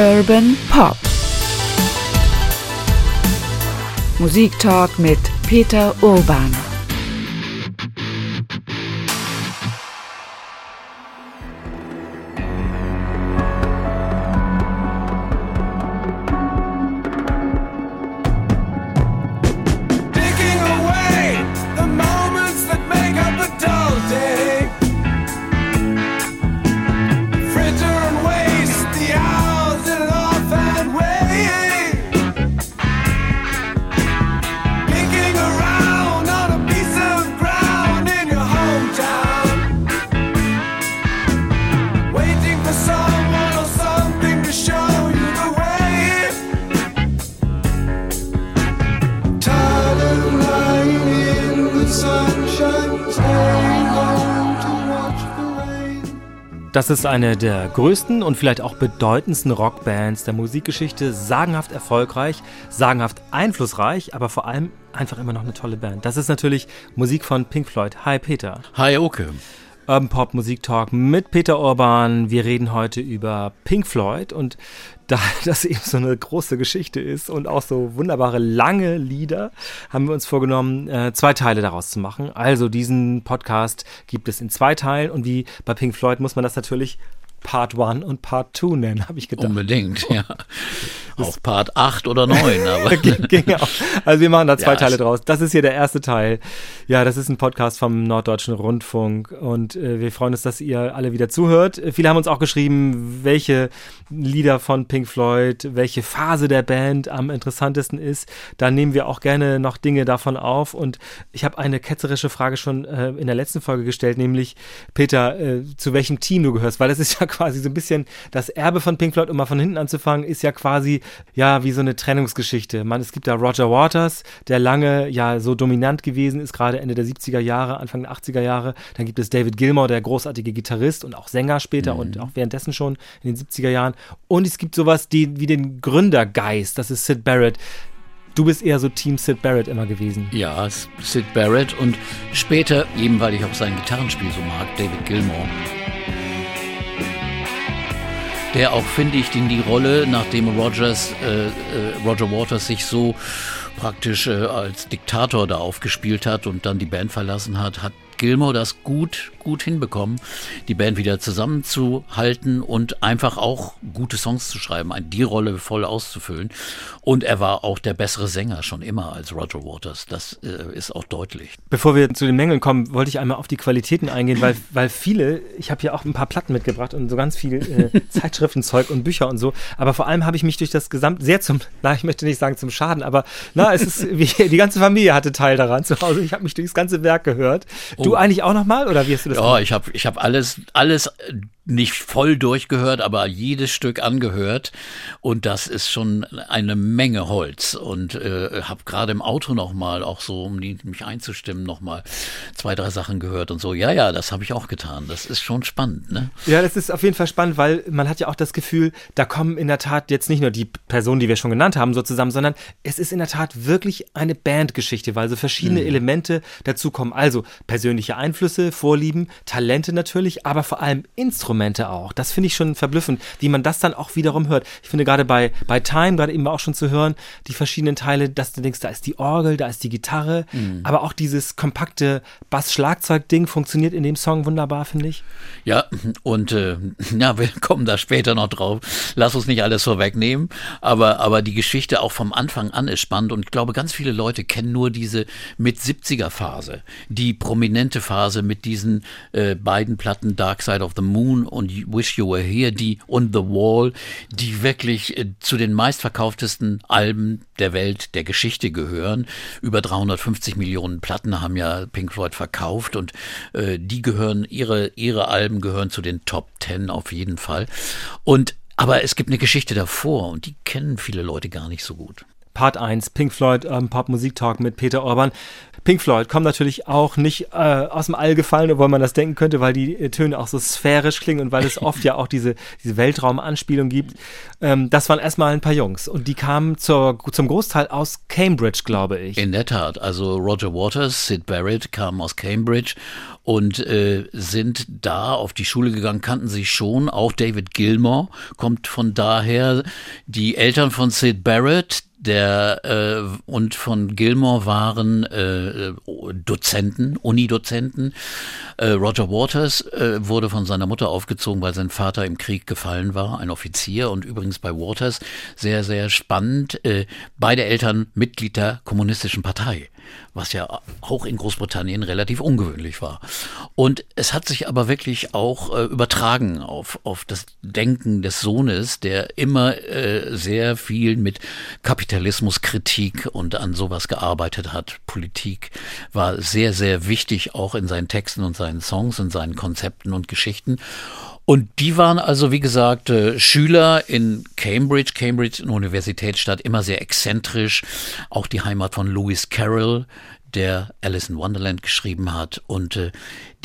Urban Pop. Musiktalk mit Peter Urban. Das ist eine der größten und vielleicht auch bedeutendsten Rockbands der Musikgeschichte. Sagenhaft erfolgreich, sagenhaft einflussreich, aber vor allem einfach immer noch eine tolle Band. Das ist natürlich Musik von Pink Floyd. Hi Peter. Hi Oke. Urban Pop Musik Talk mit Peter Urban. Wir reden heute über Pink Floyd und da das eben so eine große Geschichte ist und auch so wunderbare lange Lieder, haben wir uns vorgenommen, äh, zwei Teile daraus zu machen. Also diesen Podcast gibt es in zwei Teilen und wie bei Pink Floyd muss man das natürlich Part 1 und Part 2 nennen, habe ich gedacht. Unbedingt, ja. Auch Part 8 oder 9, aber. Ging, auch. Also wir machen da zwei Ja, Teile draus. Das ist hier der erste Teil. Ja, das ist ein Podcast vom Norddeutschen Rundfunk und äh, wir freuen uns, dass ihr alle wieder zuhört. Viele haben uns auch geschrieben, welche Lieder von Pink Floyd, welche Phase der Band am interessantesten ist. Da nehmen wir auch gerne noch Dinge davon auf und ich habe eine ketzerische Frage schon äh, in der letzten Folge gestellt, nämlich Peter, äh, zu welchem Team du gehörst, weil das ist ja quasi so ein bisschen das Erbe von Pink Floyd, um mal von hinten anzufangen, ist ja quasi ja wie so eine Trennungsgeschichte. Man, es gibt da Roger Waters, der lange ja so dominant gewesen ist, gerade Ende der 70er Jahre, Anfang der 80er Jahre. Dann gibt es David Gilmour, der großartige Gitarrist und auch Sänger später und auch währenddessen schon in den 70er Jahren. Und es gibt sowas die, wie den Gründergeist, das ist Sid Barrett. Du bist eher so Team Sid Barrett immer gewesen. Ja, Sid Barrett und später, eben weil ich auch sein Gitarrenspiel so mag, David Gilmour. Der auch, finde ich, in die Rolle, nachdem Rogers, äh, äh, Roger Waters sich so praktisch äh, als Diktator da aufgespielt hat und dann die Band verlassen hat, hat Gilmour das gut, gut hinbekommen, die Band wieder zusammenzuhalten und einfach auch gute Songs zu schreiben, die Rolle voll auszufüllen. Und er war auch der bessere Sänger schon immer als Roger Waters. Das äh, ist auch deutlich. Bevor wir zu den Mängeln kommen, wollte ich einmal auf die Qualitäten eingehen, weil, weil viele, ich habe hier auch ein paar Platten mitgebracht und so ganz viel äh, Zeitschriftenzeug und Bücher und so, aber vor allem habe ich mich durch das Gesamt, sehr zum, na, ich möchte nicht sagen zum Schaden, aber na, es ist, wie, die ganze Familie hatte Teil daran zu Hause. Ich habe mich durchs ganze Werk gehört. Du Oh. eigentlich auch nochmal oder wie hast du das Ja, ich habe ich hab alles, alles äh, nicht voll durchgehört, aber jedes Stück angehört. Und das ist schon eine Menge Holz. Und äh, habe gerade im Auto nochmal, auch so, um mich einzustimmen, nochmal zwei, drei Sachen gehört und so. Ja, ja, das habe ich auch getan. Das ist schon spannend, ne? Ja, das ist auf jeden Fall spannend, weil man hat ja auch das Gefühl, da kommen in der Tat jetzt nicht nur die Personen, die wir schon genannt haben, so zusammen, sondern es ist in der Tat wirklich eine Bandgeschichte, weil so verschiedene Elemente dazukommen. Also persönliche Einflüsse, Vorlieben, Talente natürlich, aber vor allem Instrumente auch. Das finde ich schon verblüffend, wie man das dann auch wiederum hört. Ich finde gerade bei, bei Time, gerade eben auch schon zu hören, die verschiedenen Teile, dass du denkst, da ist die Orgel, da ist die Gitarre, aber auch dieses kompakte Bass-Schlagzeug-Ding funktioniert in dem Song wunderbar, finde ich. Ja, und äh, ja, wir kommen da später noch drauf. Lass uns nicht alles vorwegnehmen. Aber, aber die Geschichte auch vom Anfang an ist spannend und ich glaube, ganz viele Leute kennen nur diese mit 70er Phase, die prominente Phase mit diesen äh, beiden Platten Dark Side of the Moon und Wish You Were Here, die und The Wall, die wirklich äh, zu den meistverkauftesten Alben der Welt, der Geschichte gehören. Über 350 Millionen Platten haben ja Pink Floyd verkauft und äh, die gehören, ihre, ihre Alben gehören zu den Top Ten auf jeden Fall. Und aber es gibt eine Geschichte davor und die kennen viele Leute gar nicht so gut. Part 1, Pink Floyd ähm, Pop Musik Talk mit Peter Orban. Pink Floyd kommen natürlich auch nicht äh, aus dem All gefallen, obwohl man das denken könnte, weil die äh, Töne auch so sphärisch klingen und weil es oft ja auch diese, diese Weltraumanspielung gibt. Ähm, das waren erstmal ein paar Jungs und die kamen zur, zum Großteil aus Cambridge, glaube ich. In der Tat. Also Roger Waters, Sid Barrett kamen aus Cambridge und äh, sind da auf die Schule gegangen, kannten sich schon. Auch David Gilmore kommt von daher. Die Eltern von Sid Barrett, der äh, und von Gilmore waren äh, Dozenten, Unidozenten. Äh, Roger Waters äh, wurde von seiner Mutter aufgezogen, weil sein Vater im Krieg gefallen war, ein Offizier. Und übrigens bei Waters sehr, sehr spannend, äh, beide Eltern Mitglied der Kommunistischen Partei was ja auch in Großbritannien relativ ungewöhnlich war. Und es hat sich aber wirklich auch äh, übertragen auf, auf das Denken des Sohnes, der immer äh, sehr viel mit Kapitalismuskritik und an sowas gearbeitet hat. Politik war sehr, sehr wichtig auch in seinen Texten und seinen Songs und seinen Konzepten und Geschichten. Und die waren also, wie gesagt, äh, Schüler in Cambridge, Cambridge, eine Universitätsstadt, immer sehr exzentrisch. Auch die Heimat von Lewis Carroll, der Alice in Wonderland geschrieben hat. Und äh,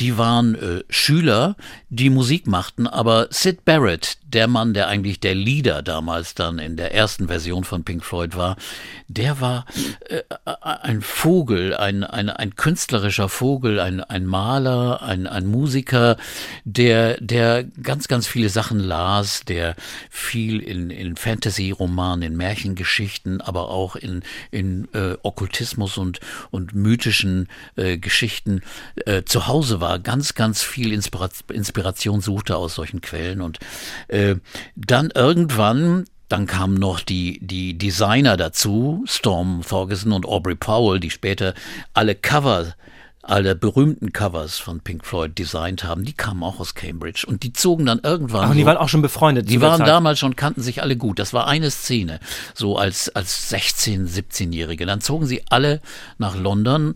die waren äh, Schüler, die Musik machten, aber Sid Barrett, der Mann, der eigentlich der Leader damals dann in der ersten Version von Pink Floyd war, der war äh, ein Vogel, ein, ein, ein künstlerischer Vogel, ein, ein Maler, ein, ein Musiker, der, der ganz, ganz viele Sachen las, der viel in, in Fantasy-Romanen, in Märchengeschichten, aber auch in, in äh, Okkultismus und, und mythischen äh, Geschichten äh, zu Hause war war, ganz, ganz viel Inspiration suchte aus solchen Quellen. Und äh, dann irgendwann dann kamen noch die, die Designer dazu, Storm Thorgerson und Aubrey Powell, die später alle Cover alle berühmten Covers von Pink Floyd designt haben, die kamen auch aus Cambridge und die zogen dann irgendwann. Ach, so, die waren auch schon befreundet. Die waren Zeit. damals schon, kannten sich alle gut. Das war eine Szene, so als, als 16-, 17-Jährige. Dann zogen sie alle nach London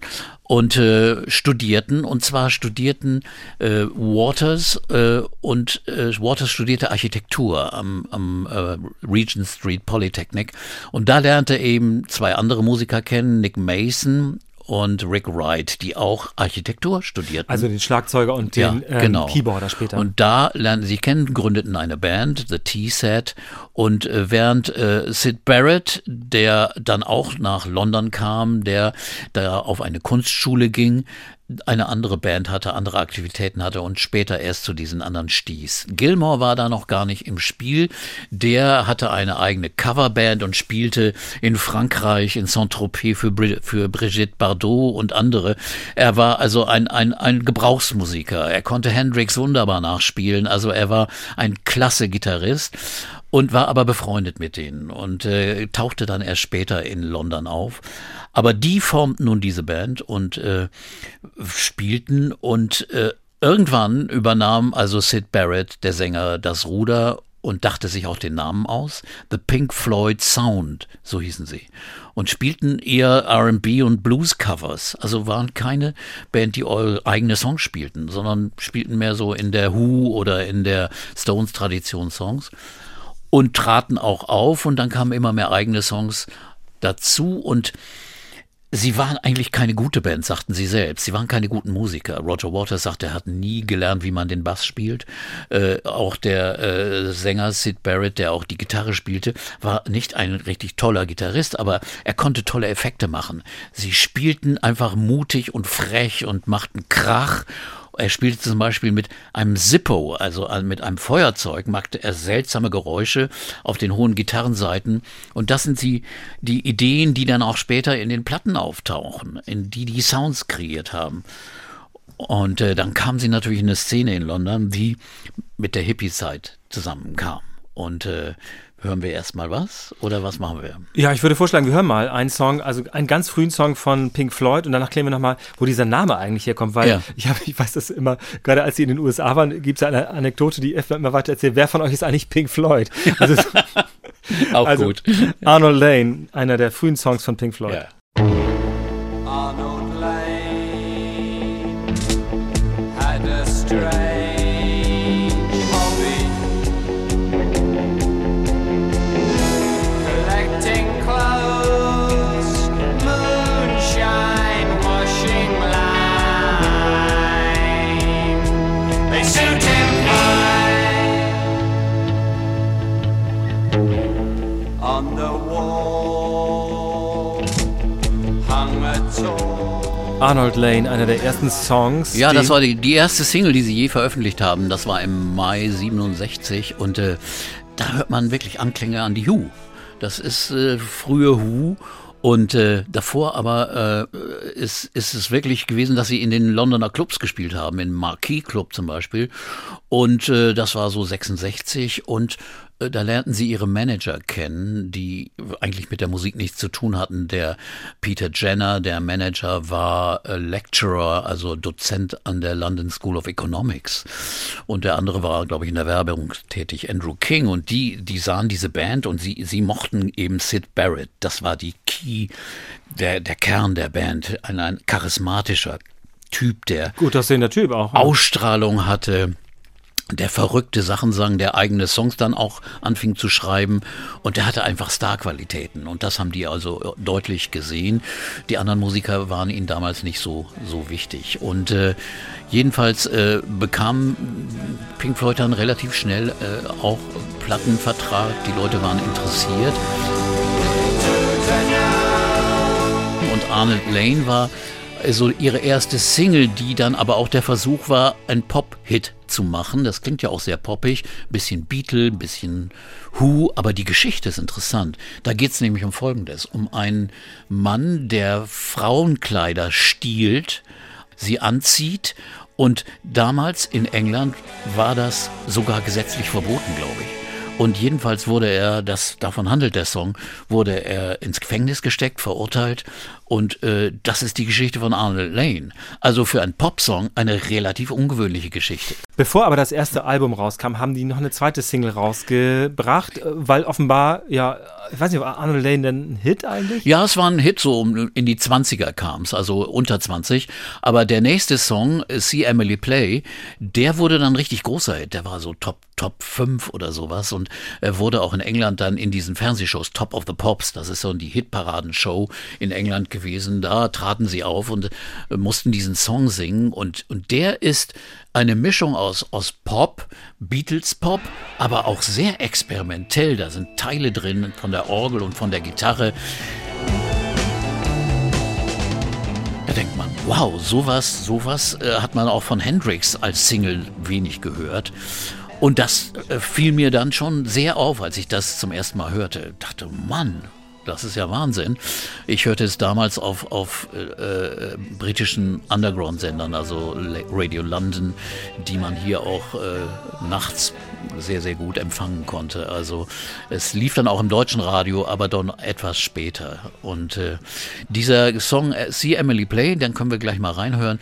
und äh, studierten und zwar studierten äh, Waters äh, und äh, Waters studierte Architektur am, am äh, Regent Street Polytechnic und da lernte eben zwei andere Musiker kennen, Nick Mason und Rick Wright, die auch Architektur studierten. Also den Schlagzeuger und den ja, genau. ähm, Keyboarder später. Und da lernten sie kennen, gründeten eine Band, The T-Set. Und äh, während äh, Sid Barrett, der dann auch nach London kam, der da auf eine Kunstschule ging, eine andere Band hatte, andere Aktivitäten hatte und später erst zu diesen anderen stieß. Gilmore war da noch gar nicht im Spiel. Der hatte eine eigene Coverband und spielte in Frankreich, in Saint-Tropez für, für Brigitte Bardot und andere. Er war also ein, ein, ein Gebrauchsmusiker. Er konnte Hendrix wunderbar nachspielen. Also er war ein klasse Gitarrist und war aber befreundet mit denen und äh, tauchte dann erst später in London auf. Aber die formten nun diese Band und äh, spielten und äh, irgendwann übernahm also Sid Barrett, der Sänger, das Ruder und dachte sich auch den Namen aus. The Pink Floyd Sound, so hießen sie. Und spielten eher RB und Blues-Covers. Also waren keine Band, die eigene Songs spielten, sondern spielten mehr so in der Who oder in der Stones-Tradition Songs. Und traten auch auf und dann kamen immer mehr eigene Songs dazu und Sie waren eigentlich keine gute Band, sagten sie selbst. Sie waren keine guten Musiker. Roger Waters sagt, er hat nie gelernt, wie man den Bass spielt. Äh, auch der äh, Sänger Sid Barrett, der auch die Gitarre spielte, war nicht ein richtig toller Gitarrist, aber er konnte tolle Effekte machen. Sie spielten einfach mutig und frech und machten Krach er spielte zum Beispiel mit einem Zippo, also mit einem Feuerzeug, machte er seltsame Geräusche auf den hohen Gitarrenseiten. Und das sind die, die Ideen, die dann auch später in den Platten auftauchen, in die die Sounds kreiert haben. Und äh, dann kam sie natürlich in eine Szene in London, die mit der Hippie-Zeit zusammenkam. Und äh, Hören wir erstmal was oder was machen wir? Ja, ich würde vorschlagen, wir hören mal einen Song, also einen ganz frühen Song von Pink Floyd und danach klären wir nochmal, wo dieser Name eigentlich herkommt, weil ja. ich, hab, ich weiß das immer, gerade als sie in den USA waren, gibt es eine Anekdote, die immer weiter erzählt, wer von euch ist eigentlich Pink Floyd? Also, Auch also, gut. Arnold Lane, einer der frühen Songs von Pink Floyd. Ja. Arnold Lane, einer der ersten Songs. Ja, das war die, die erste Single, die sie je veröffentlicht haben. Das war im Mai 67 und äh, da hört man wirklich Anklänge an die Who. Das ist äh, frühe Who und äh, davor aber äh, ist, ist es wirklich gewesen, dass sie in den Londoner Clubs gespielt haben, in Marquis Club zum Beispiel. Und äh, das war so 66 und da lernten sie ihre Manager kennen, die eigentlich mit der Musik nichts zu tun hatten. Der Peter Jenner, der Manager, war äh, Lecturer, also Dozent an der London School of Economics. Und der andere war, glaube ich, in der Werbung tätig, Andrew King. Und die, die sahen diese Band und sie, sie mochten eben Sid Barrett. Das war die Key, der, der Kern der Band. Ein, ein charismatischer Typ, der Gut aussehender Typ auch. Ausstrahlung hatte, der verrückte Sachen sang, der eigene Songs dann auch anfing zu schreiben und der hatte einfach Starqualitäten und das haben die also deutlich gesehen. Die anderen Musiker waren ihnen damals nicht so so wichtig und äh, jedenfalls äh, bekam Pink Floyd dann relativ schnell äh, auch Plattenvertrag. Die Leute waren interessiert und Arnold Lane war so ihre erste Single, die dann aber auch der Versuch war, ein Pop-Hit zu machen. Das klingt ja auch sehr poppig, bisschen Beatle, bisschen Who, aber die Geschichte ist interessant. Da geht es nämlich um Folgendes, um einen Mann, der Frauenkleider stiehlt, sie anzieht und damals in England war das sogar gesetzlich verboten, glaube ich. Und jedenfalls wurde er, das davon handelt der Song, wurde er ins Gefängnis gesteckt, verurteilt. Und äh, das ist die Geschichte von Arnold Lane. Also für einen Popsong eine relativ ungewöhnliche Geschichte. Bevor aber das erste Album rauskam, haben die noch eine zweite Single rausgebracht, äh, weil offenbar, ja, ich weiß nicht, war Arnold Lane denn ein Hit eigentlich? Ja, es war ein Hit, so um- in die 20er kam es, also unter 20. Aber der nächste Song, äh, See Emily Play, der wurde dann richtig großer Hit. Der war so Top, Top 5 oder sowas. Und er wurde auch in England dann in diesen Fernsehshows Top of the Pops, das ist so die Hitparadenshow in England gewesen. Da traten sie auf und äh, mussten diesen Song singen. Und, und der ist eine Mischung aus, aus Pop, Beatles Pop, aber auch sehr experimentell. Da sind Teile drin von der Orgel und von der Gitarre. Da denkt man, wow, sowas, sowas äh, hat man auch von Hendrix als Single wenig gehört. Und das äh, fiel mir dann schon sehr auf, als ich das zum ersten Mal hörte. Dachte, Mann, das ist ja Wahnsinn. Ich hörte es damals auf, auf äh, äh, britischen Underground-Sendern, also Radio London, die man hier auch äh, nachts sehr, sehr gut empfangen konnte. Also es lief dann auch im deutschen Radio, aber dann etwas später. Und äh, dieser Song äh, See Emily Play, den können wir gleich mal reinhören,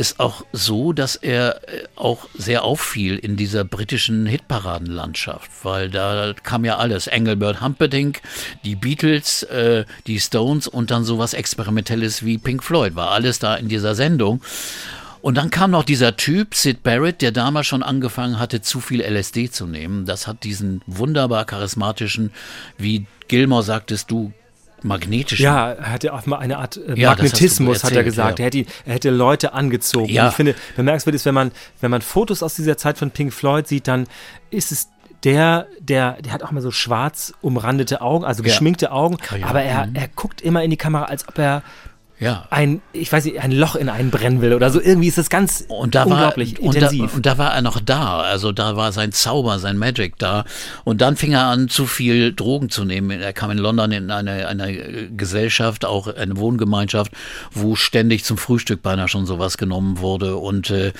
ist auch so, dass er äh, auch sehr auffiel in dieser britischen Hitparadenlandschaft, weil da kam ja alles. Engelbert Humperdinck, die Beatles, äh, die Stones und dann sowas Experimentelles wie Pink Floyd, war alles da in dieser Sendung. Und dann kam noch dieser Typ, Sid Barrett, der damals schon angefangen hatte, zu viel LSD zu nehmen. Das hat diesen wunderbar charismatischen, wie Gilmore sagtest du, magnetischen Ja, er hatte auch mal eine Art äh, Ja, Magnetismus, hat er erzählt, gesagt. ja. Er, hätte, er hätte Leute angezogen. Ja. Und ich finde, bemerkenswert ist, wenn man, wenn man Fotos aus dieser Zeit von Pink Floyd sieht, dann ist es der, der, der hat auch mal so schwarz umrandete Augen, also Ja. geschminkte Augen, Ja, aber er, mhm. er guckt immer in die Kamera, als ob er Ja. ein, ich weiß nicht, ein Loch in einen brennen will oder so. Irgendwie ist das ganz Und da unglaublich war, und intensiv. Da, und da war er noch da. Also da war sein Zauber, sein Magic da. Und dann fing er an, zu viel Drogen zu nehmen. Er kam in London in eine, eine Gesellschaft, auch eine Wohngemeinschaft, wo ständig zum Frühstück beinahe schon sowas genommen wurde. Und äh,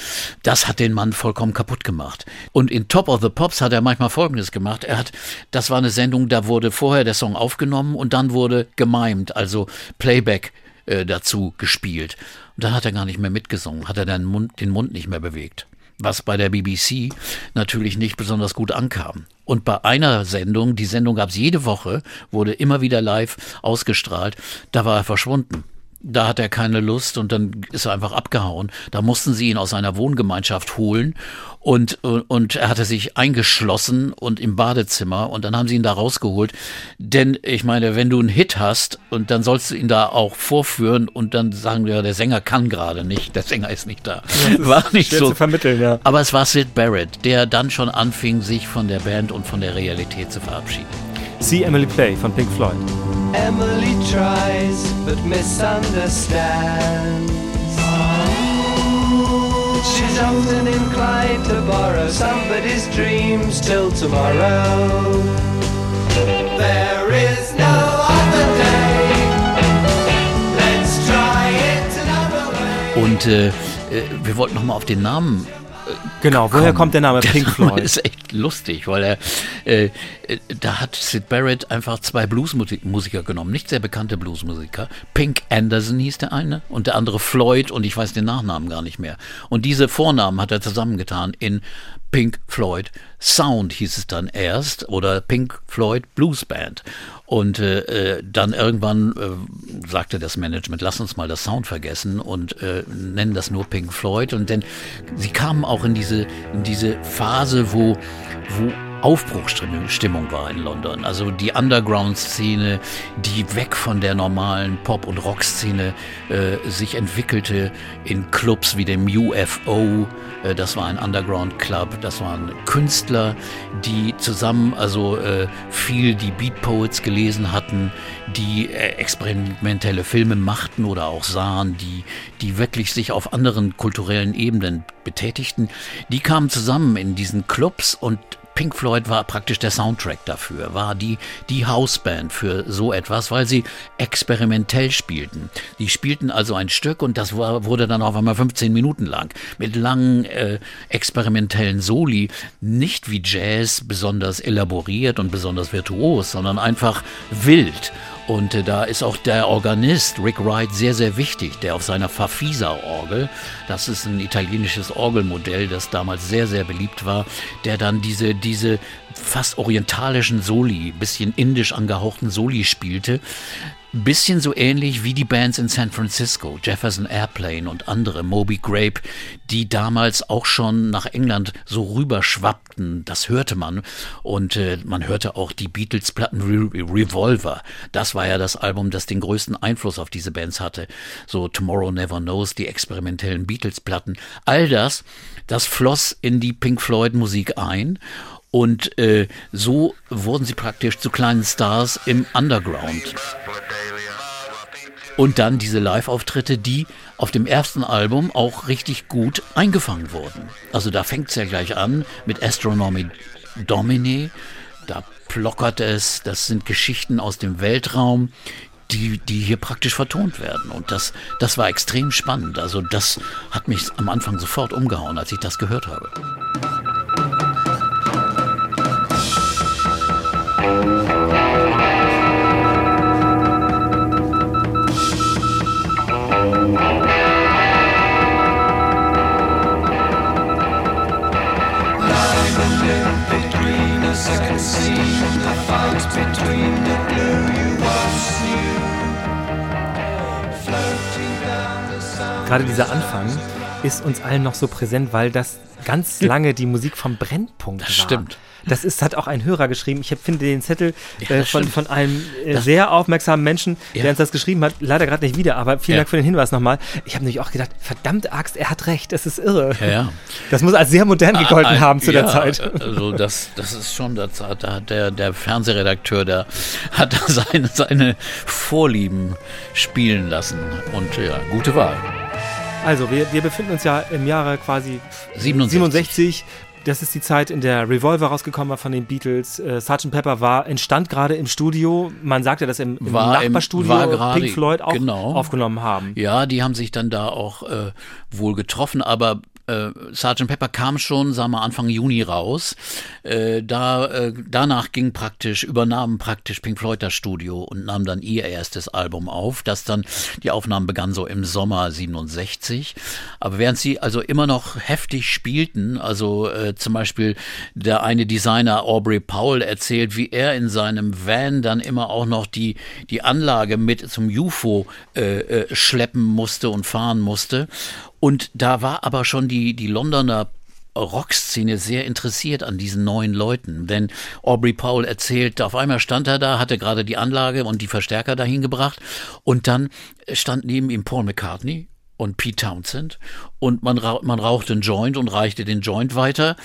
das hat den Mann vollkommen kaputt gemacht. Und in Top of the Pops hat er manchmal Folgendes gemacht. Er hat, das war eine Sendung, da wurde vorher der Song aufgenommen und dann wurde gemimed, also Playback äh, dazu gespielt. Und dann hat er gar nicht mehr mitgesungen, hat er den Mund, den Mund nicht mehr bewegt. Was bei der BBC natürlich nicht besonders gut ankam. Und bei einer Sendung, die Sendung gab es jede Woche, wurde immer wieder live ausgestrahlt, da war er verschwunden. Da hat er keine Lust und dann ist er einfach abgehauen. Da mussten sie ihn aus seiner Wohngemeinschaft holen und, und, und er hatte sich eingeschlossen und im Badezimmer und dann haben sie ihn da rausgeholt. Denn ich meine, wenn du einen Hit hast und dann sollst du ihn da auch vorführen und dann sagen wir, der Sänger kann gerade nicht, der Sänger ist nicht da. War nicht so. vermitteln, ja. Aber es war Sid Barrett, der dann schon anfing, sich von der Band und von der Realität zu verabschieden. See Emily Play von Pink Floyd. Emily tries but misunderstands. She's often inclined to borrow somebody's dreams till tomorrow. There is no other day. Let's try it another way. Und äh, äh wir wollten nochmal auf den Namen Genau, woher kommen. kommt der Name Pink Floyd? ist echt lustig, weil er äh, äh, da hat Sid Barrett einfach zwei Bluesmusiker genommen, nicht sehr bekannte Bluesmusiker. Pink Anderson hieß der eine und der andere Floyd und ich weiß den Nachnamen gar nicht mehr. Und diese Vornamen hat er zusammengetan in Pink Floyd Sound hieß es dann erst oder Pink Floyd Blues Band. Und äh, äh, dann irgendwann äh, sagte das Management, lass uns mal das Sound vergessen und äh, nennen das nur Pink Floyd. Und denn sie kamen auch in diese, in diese Phase, wo, wo Aufbruchsstimmung war in London. Also die Underground-Szene, die weg von der normalen Pop- und Rock-Szene äh, sich entwickelte in Clubs wie dem UFO. Äh, das war ein Underground-Club. Das waren Künstler, die zusammen also äh, viel die Beat Poets gelesen hatten, die äh, experimentelle Filme machten oder auch sahen, die, die wirklich sich auf anderen kulturellen Ebenen betätigten. Die kamen zusammen in diesen Clubs und Pink Floyd war praktisch der Soundtrack dafür, war die, die Hausband für so etwas, weil sie experimentell spielten. Die spielten also ein Stück und das war, wurde dann auf einmal 15 Minuten lang mit langen äh, experimentellen Soli, nicht wie Jazz besonders elaboriert und besonders virtuos, sondern einfach wild. Und äh, da ist auch der Organist Rick Wright sehr, sehr wichtig, der auf seiner Fafisa-Orgel, das ist ein italienisches Orgelmodell, das damals sehr, sehr beliebt war, der dann diese, diese fast orientalischen Soli, bisschen indisch angehauchten Soli spielte. Bisschen so ähnlich wie die Bands in San Francisco, Jefferson Airplane und andere, Moby Grape, die damals auch schon nach England so rüberschwappten. Das hörte man. Und äh, man hörte auch die Beatles-Platten Re Revolver. Das war ja das Album, das den größten Einfluss auf diese Bands hatte. So Tomorrow Never Knows, die experimentellen Beatles-Platten. All das, das floss in die Pink Floyd-Musik ein. Und äh, so wurden sie praktisch zu kleinen Stars im Underground. Und dann diese Live-Auftritte, die auf dem ersten Album auch richtig gut eingefangen wurden. Also da fängt es ja gleich an mit Astronomy Domine. Da plockert es, das sind Geschichten aus dem Weltraum, die, die hier praktisch vertont werden. Und das, das war extrem spannend. Also das hat mich am Anfang sofort umgehauen, als ich das gehört habe. Gerade dieser Anfang ist uns allen noch so präsent, weil das ganz lange die Musik vom Brennpunkt Das war. stimmt. Das ist, hat auch ein Hörer geschrieben. Ich hab- finde den Zettel Ja, äh, von, von einem äh, sehr aufmerksamen Menschen, Ja. der uns das geschrieben hat. Leider gerade nicht wieder, aber vielen Ja. Dank für den Hinweis nochmal. Ich habe nämlich auch gedacht, verdammt Axt, er hat recht, das ist irre. Das muss als sehr modern gegolten Ah, haben zu der Zeit. Also das, das ist schon, das da hat der, der Fernsehredakteur, der hat da seine, seine Vorlieben spielen lassen. Und ja, gute Wahl. Also, wir, wir befinden uns ja im Jahre quasi 67. 67. Das ist die Zeit, in der Revolver rausgekommen war von den Beatles. Äh, Sgt. Pepper war, entstand gerade im Studio. Man sagte, dass im, im War im- Nachbarstudio war gerade- Pink Floyd auch genau. aufgenommen haben. Ja, die haben sich dann da auch äh, wohl getroffen, aber äh, Sgt. Pepper kam schon, sagen wir, Anfang Juni raus. Äh, da, äh, danach ging praktisch, übernahm praktisch Pink Floyd das Studio und nahm dann ihr erstes Album auf. Das dann, die Aufnahmen begannen so im Sommer 67. Aber während sie also immer noch heftig spielten, also äh, zum Beispiel der eine Designer Aubrey Powell erzählt, wie er in seinem Van dann immer auch noch die, die Anlage mit zum UFO äh, äh, schleppen musste und fahren musste. Und da war aber schon die, die Londoner Rockszene sehr interessiert an diesen neuen Leuten. Denn Aubrey Powell erzählt, auf einmal stand er da, hatte gerade die Anlage und die Verstärker dahin gebracht und dann stand neben ihm Paul McCartney und Pete Townsend und man, man rauchte einen Joint und reichte den Joint weiter,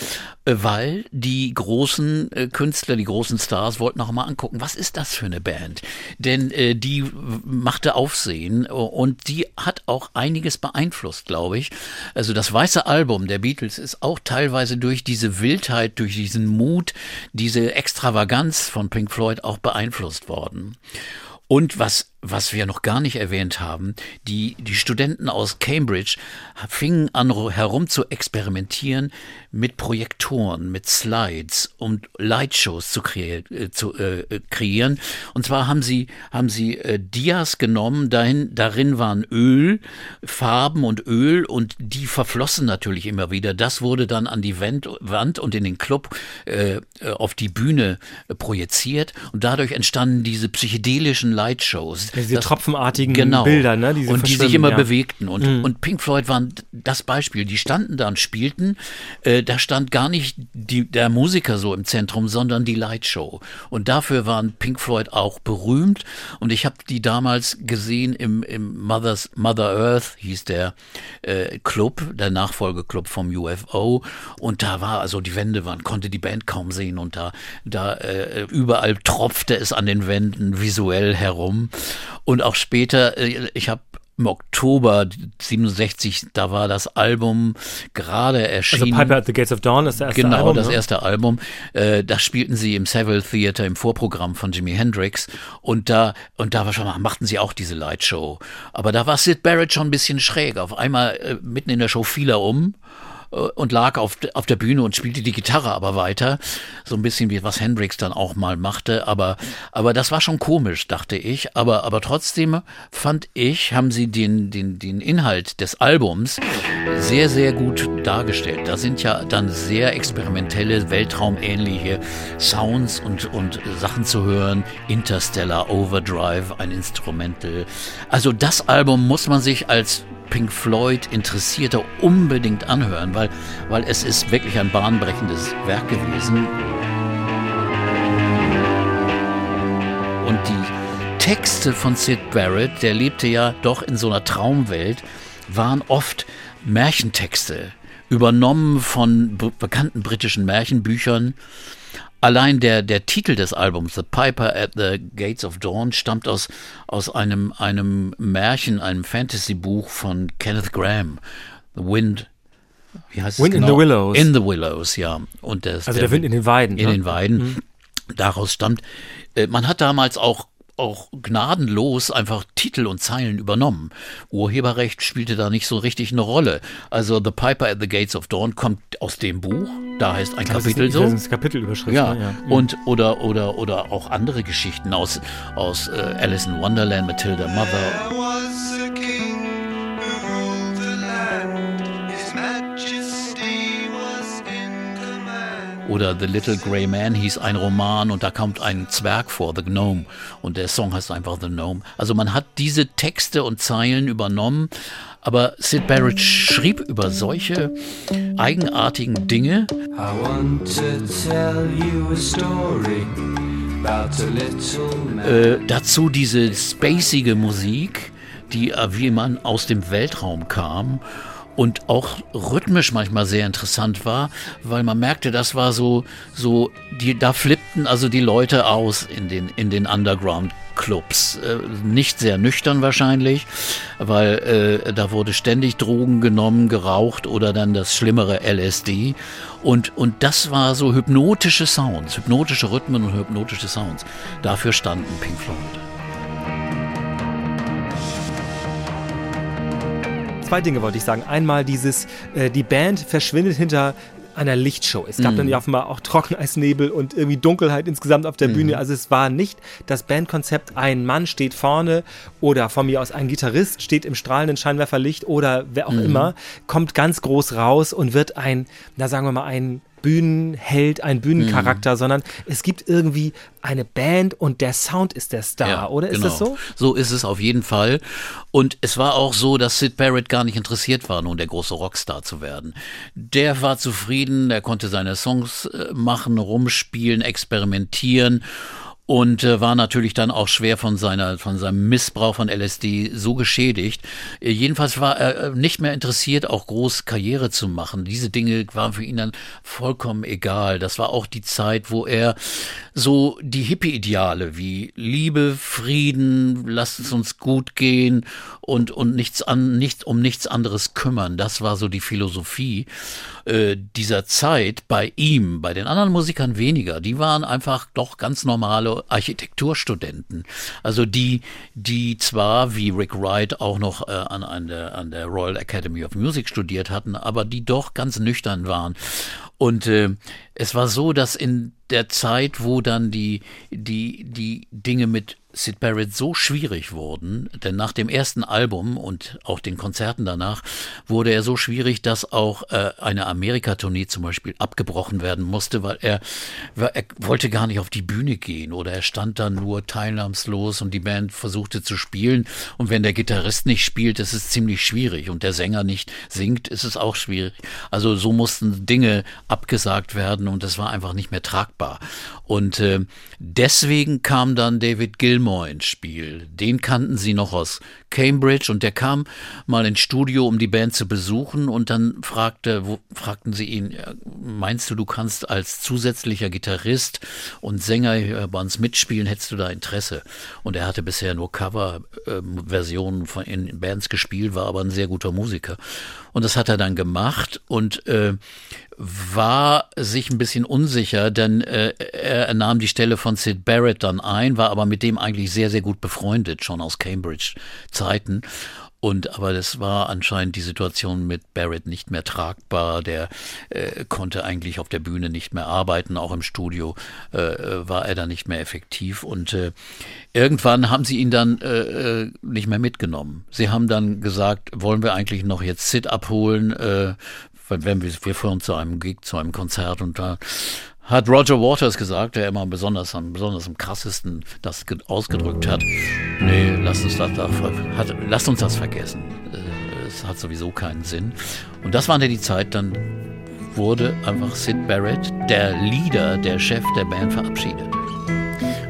äh, weil die großen äh, Künstler, die großen Stars wollten auch mal angucken, was ist das für eine Band? Denn äh, die machte Aufsehen und die hat auch einiges beeinflusst, glaube ich. Also das weiße Album der Beatles ist auch teilweise durch diese Wildheit, durch diesen Mut, diese Extravaganz von Pink Floyd auch beeinflusst worden. Und was was wir noch gar nicht erwähnt haben, die, die Studenten aus Cambridge fingen an herum zu experimentieren mit Projektoren, mit Slides und Lightshows zu, kre äh, zu äh, kreieren. Und zwar haben sie, haben sie äh, Dias genommen, dahin, darin waren Öl, Farben und Öl und die verflossen natürlich immer wieder. Das wurde dann an die Wand, Wand und in den Club äh, auf die Bühne projiziert und dadurch entstanden diese psychedelischen Lightshows. Diese das, tropfenartigen genau. Bilder, ne? Die und die sich immer ja. bewegten. Und, mhm. und Pink Floyd waren das Beispiel. Die standen da und spielten. Äh, da stand gar nicht die, der Musiker so im Zentrum, sondern die Lightshow. Und dafür waren Pink Floyd auch berühmt. Und ich habe die damals gesehen im, im Mother's, Mother Earth, hieß der äh, Club, der Nachfolgeclub vom UFO. Und da war, also die Wände waren, konnte die Band kaum sehen. Und da, da äh, überall tropfte es an den Wänden visuell herum. Und auch später, äh, ich habe im Oktober 67, da war das Album gerade erschienen. Also Piper at the Gates of Dawn ist das erste genau, Album. Genau, das ne? erste Album. Äh, das spielten sie im Savile Theater im Vorprogramm von Jimi Hendrix und da und da war schon mal, machten sie auch diese Lightshow. Aber da war Sid Barrett schon ein bisschen schräg. Auf einmal äh, mitten in der Show fiel er um und lag auf, auf der Bühne und spielte die Gitarre aber weiter. So ein bisschen wie was Hendrix dann auch mal machte. Aber, aber das war schon komisch, dachte ich. Aber, aber trotzdem fand ich, haben sie den, den, den Inhalt des Albums sehr, sehr gut dargestellt. Da sind ja dann sehr experimentelle, weltraumähnliche Sounds und, und Sachen zu hören. Interstellar Overdrive, ein Instrumental. Also das Album muss man sich als Pink Floyd Interessierte unbedingt anhören, weil, weil es ist wirklich ein bahnbrechendes Werk gewesen. Und die Texte von Sid Barrett, der lebte ja doch in so einer Traumwelt, waren oft Märchentexte, übernommen von bekannten britischen Märchenbüchern. Allein der, der Titel des Albums, The Piper at the Gates of Dawn, stammt aus, aus einem, einem Märchen, einem Fantasy-Buch von Kenneth Graham. The Wind wie heißt Wind es genau? in the Willows. In the Willows, ja. Und das, also der, der Wind in den Weiden. In ne? den Weiden. Mhm. Daraus stammt. Äh, man hat damals auch auch gnadenlos einfach Titel und Zeilen übernommen. Urheberrecht spielte da nicht so richtig eine Rolle. Also The Piper at the Gates of Dawn kommt aus dem Buch, da heißt ein das Kapitel ist, so. Das ist Kapitelüberschrift. Ja, ne? ja. und oder oder oder auch andere Geschichten aus aus äh, Alice in Wonderland, Matilda Mother. Oder The Little Grey Man hieß ein Roman und da kommt ein Zwerg vor, The Gnome. Und der Song heißt einfach The Gnome. Also man hat diese Texte und Zeilen übernommen, aber Sid Barrett schrieb über solche eigenartigen Dinge. I want to tell you a story. Äh, dazu diese spacige Musik, die äh, wie man aus dem Weltraum kam und auch rhythmisch manchmal sehr interessant war, weil man merkte, das war so, so, die, da flippten also die Leute aus in den, in den Underground Clubs. Äh, nicht sehr nüchtern wahrscheinlich, weil äh, da wurde ständig Drogen genommen, geraucht oder dann das schlimmere LSD. Und, und das war so hypnotische Sounds, hypnotische Rhythmen und hypnotische Sounds. Dafür standen Pink Floyd. Zwei Dinge wollte ich sagen. Einmal dieses, äh, die Band verschwindet hinter einer Lichtshow. Es gab Mhm. dann ja offenbar auch Trockeneisnebel und irgendwie Dunkelheit insgesamt auf der Mhm. Bühne. Also es war nicht das Bandkonzept, ein Mann steht vorne oder von mir aus ein Gitarrist steht im strahlenden Scheinwerferlicht oder wer auch Mhm. immer, kommt ganz groß raus und wird ein, na sagen wir mal, ein Bühnenheld, ein Bühnencharakter, Mhm. sondern es gibt irgendwie eine Band und der Sound ist der Star, oder? Ist das so? So ist es auf jeden Fall. Und es war auch so, dass Sid Barrett gar nicht interessiert war, nun der große Rockstar zu werden. Der war zufrieden, er konnte seine Songs äh, machen, rumspielen, experimentieren. Und äh, war natürlich dann auch schwer von seiner von seinem Missbrauch von LSD so geschädigt. Äh, jedenfalls war er äh, nicht mehr interessiert, auch groß Karriere zu machen. Diese Dinge waren für ihn dann vollkommen egal. Das war auch die Zeit, wo er so die Hippie-Ideale wie Liebe, Frieden, lasst es uns gut gehen und und nichts an nicht um nichts anderes kümmern. Das war so die Philosophie äh, dieser Zeit bei ihm, bei den anderen Musikern weniger. Die waren einfach doch ganz normale Architekturstudenten. Also die, die zwar wie Rick Wright auch noch äh, an, an, der, an der Royal Academy of Music studiert hatten, aber die doch ganz nüchtern waren. Und äh, es war so, dass in der Zeit, wo dann die, die, die Dinge mit Sid Barrett so schwierig wurden, denn nach dem ersten Album und auch den Konzerten danach wurde er so schwierig, dass auch äh, eine Amerika-Tournee zum Beispiel abgebrochen werden musste, weil er, er wollte gar nicht auf die Bühne gehen oder er stand dann nur teilnahmslos und die Band versuchte zu spielen und wenn der Gitarrist nicht spielt, ist es ziemlich schwierig und der Sänger nicht singt, ist es auch schwierig. Also so mussten Dinge abgesagt werden und es war einfach nicht mehr tragbar. Und äh, deswegen kam dann David Gilmour ins Spiel. Den kannten sie noch aus Cambridge und der kam mal ins Studio, um die Band zu besuchen und dann fragte, wo, fragten sie ihn, meinst du, du kannst als zusätzlicher Gitarrist und Sänger bei uns mitspielen, hättest du da Interesse? Und er hatte bisher nur Cover-Versionen von in Bands gespielt, war aber ein sehr guter Musiker. Und das hat er dann gemacht und äh, war sich ein bisschen unsicher, denn äh, er nahm die Stelle von Sid Barrett dann ein, war aber mit dem eigentlich sehr, sehr gut befreundet, schon aus Cambridge-Zeiten. Und aber das war anscheinend die Situation mit Barrett nicht mehr tragbar. Der äh, konnte eigentlich auf der Bühne nicht mehr arbeiten, auch im Studio äh, war er dann nicht mehr effektiv. Und äh, irgendwann haben sie ihn dann äh, äh nicht mehr mitgenommen. Sie haben dann gesagt, wollen wir eigentlich noch jetzt Sid abholen? Äh, wenn wir, wir fuhren zu einem Gig, zu einem Konzert und da hat Roger Waters gesagt, der immer besonders am, besonders am krassesten das ausgedrückt hat. Nee, lasst uns das, hat, lasst uns das vergessen. Äh, es hat sowieso keinen Sinn. Und das war dann die Zeit, dann wurde einfach Sid Barrett, der Leader, der Chef der Band, verabschiedet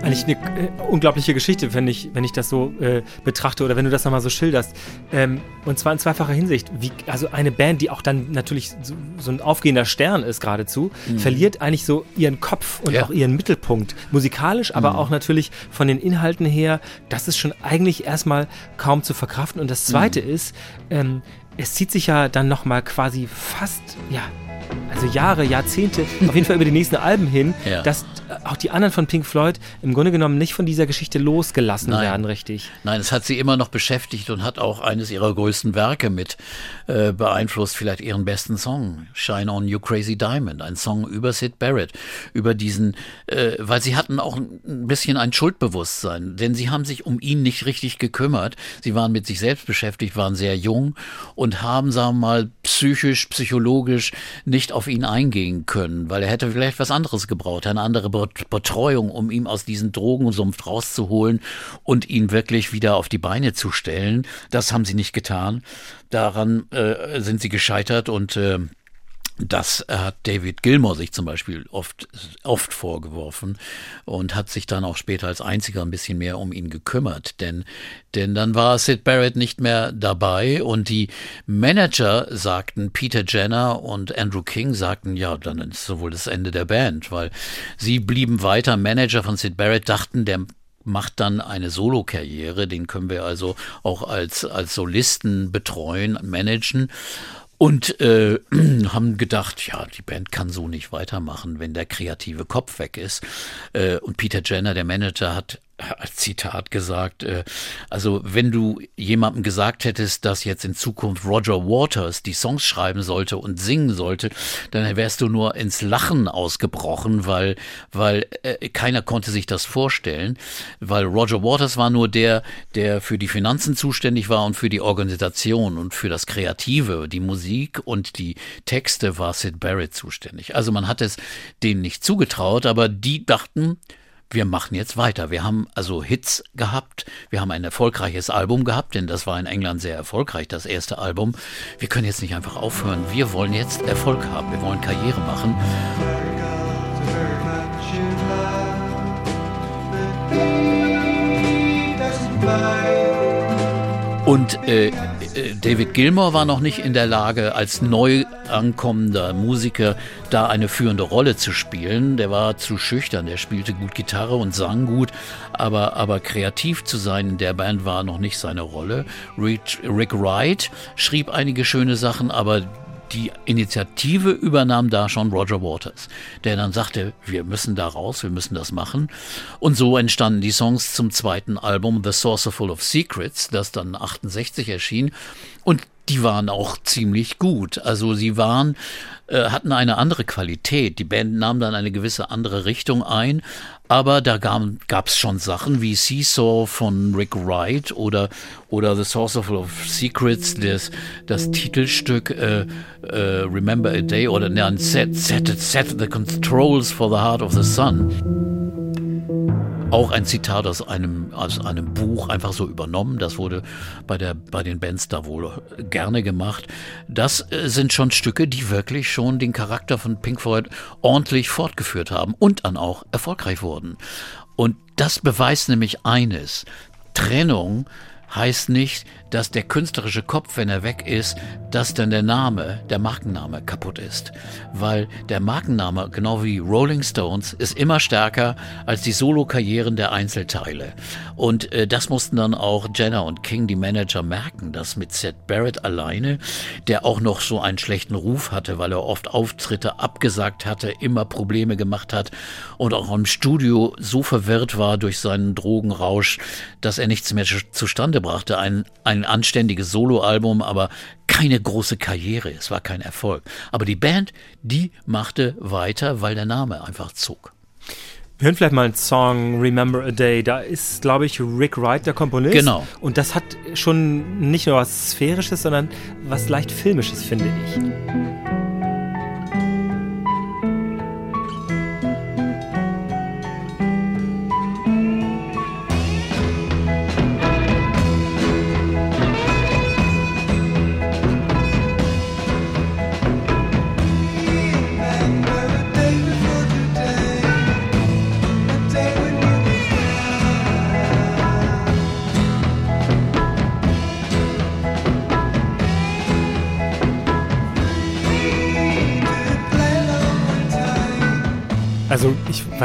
eigentlich eine äh, unglaubliche Geschichte, wenn ich, wenn ich das so äh, betrachte oder wenn du das nochmal so schilderst. Ähm, und zwar in zweifacher Hinsicht. Wie, also eine Band, die auch dann natürlich so, so ein aufgehender Stern ist geradezu, mhm. verliert eigentlich so ihren Kopf und ja. auch ihren Mittelpunkt. Musikalisch, aber mhm. auch natürlich von den Inhalten her. Das ist schon eigentlich erstmal kaum zu verkraften. Und das Zweite mhm. ist, ähm, es zieht sich ja dann nochmal quasi fast, ja, also Jahre, Jahrzehnte, auf jeden Fall über die nächsten Alben hin, ja. dass auch die anderen von Pink Floyd im Grunde genommen nicht von dieser Geschichte losgelassen Nein. werden, richtig. Nein, es hat sie immer noch beschäftigt und hat auch eines ihrer größten Werke mit äh, beeinflusst, vielleicht ihren besten Song, Shine On You Crazy Diamond, ein Song über Sid Barrett, über diesen, äh, weil sie hatten auch ein bisschen ein Schuldbewusstsein, denn sie haben sich um ihn nicht richtig gekümmert. Sie waren mit sich selbst beschäftigt, waren sehr jung und haben, sagen wir mal, psychisch, psychologisch nicht auf ihn eingehen können, weil er hätte vielleicht was anderes gebraucht, eine andere Betreuung, um ihn aus diesem Drogensumpf rauszuholen und ihn wirklich wieder auf die Beine zu stellen. Das haben sie nicht getan. Daran äh, sind sie gescheitert und äh, das hat David Gilmour sich zum Beispiel oft, oft vorgeworfen und hat sich dann auch später als einziger ein bisschen mehr um ihn gekümmert, denn, denn dann war Sid Barrett nicht mehr dabei und die Manager sagten, Peter Jenner und Andrew King sagten, ja, dann ist sowohl das Ende der Band, weil sie blieben weiter Manager von Sid Barrett, dachten, der macht dann eine Solokarriere, den können wir also auch als, als Solisten betreuen, managen und äh, haben gedacht, ja, die Band kann so nicht weitermachen, wenn der kreative Kopf weg ist. Äh, und Peter Jenner, der Manager, hat als Zitat gesagt, äh, also wenn du jemandem gesagt hättest, dass jetzt in Zukunft Roger Waters die Songs schreiben sollte und singen sollte, dann wärst du nur ins Lachen ausgebrochen, weil, weil äh, keiner konnte sich das vorstellen, weil Roger Waters war nur der, der für die Finanzen zuständig war und für die Organisation und für das Kreative, die Musik und die Texte war Sid Barrett zuständig. Also man hat es denen nicht zugetraut, aber die dachten, wir machen jetzt weiter. Wir haben also Hits gehabt, wir haben ein erfolgreiches Album gehabt, denn das war in England sehr erfolgreich, das erste Album. Wir können jetzt nicht einfach aufhören. Wir wollen jetzt Erfolg haben, wir wollen Karriere machen. Und äh, David Gilmour war noch nicht in der Lage, als neu ankommender Musiker da eine führende Rolle zu spielen. Der war zu schüchtern, der spielte gut Gitarre und sang gut, aber, aber kreativ zu sein in der Band war noch nicht seine Rolle. Rick Wright schrieb einige schöne Sachen, aber die Initiative übernahm da schon Roger Waters, der dann sagte, wir müssen da raus, wir müssen das machen. Und so entstanden die Songs zum zweiten Album The Saucerful of Secrets, das dann 68 erschien. Und die waren auch ziemlich gut. Also sie waren, äh, hatten eine andere Qualität. Die Band nahm dann eine gewisse andere Richtung ein. Aber da gab es schon Sachen wie Seesaw von Rick Wright oder, oder The Source of Secrets, das, das Titelstück äh, äh, Remember a Day oder nein, set, set, set the Controls for the Heart of the Sun. Auch ein Zitat aus einem, aus einem Buch einfach so übernommen. Das wurde bei, der, bei den Bands da wohl gerne gemacht. Das äh, sind schon Stücke, die wirklich schon den Charakter von Pink Floyd ordentlich fortgeführt haben und dann auch erfolgreich wurden. Und das beweist nämlich eines. Trennung heißt nicht, dass der künstlerische Kopf, wenn er weg ist, dass dann der Name, der Markenname kaputt ist. Weil der Markenname, genau wie Rolling Stones, ist immer stärker als die Solo-Karrieren der Einzelteile. Und äh, das mussten dann auch Jenner und King, die Manager, merken, dass mit Seth Barrett alleine, der auch noch so einen schlechten Ruf hatte, weil er oft Auftritte abgesagt hatte, immer Probleme gemacht hat und auch im Studio so verwirrt war durch seinen Drogenrausch, dass er nichts mehr zustande brachte. Ein, ein anständiges Soloalbum, aber keine große Karriere. Es war kein Erfolg. Aber die Band, die machte weiter, weil der Name einfach zog. Wir hören vielleicht mal einen Song Remember a Day. Da ist, glaube ich, Rick Wright der Komponist. Genau. Und das hat schon nicht nur was Sphärisches, sondern was leicht Filmisches, finde ich.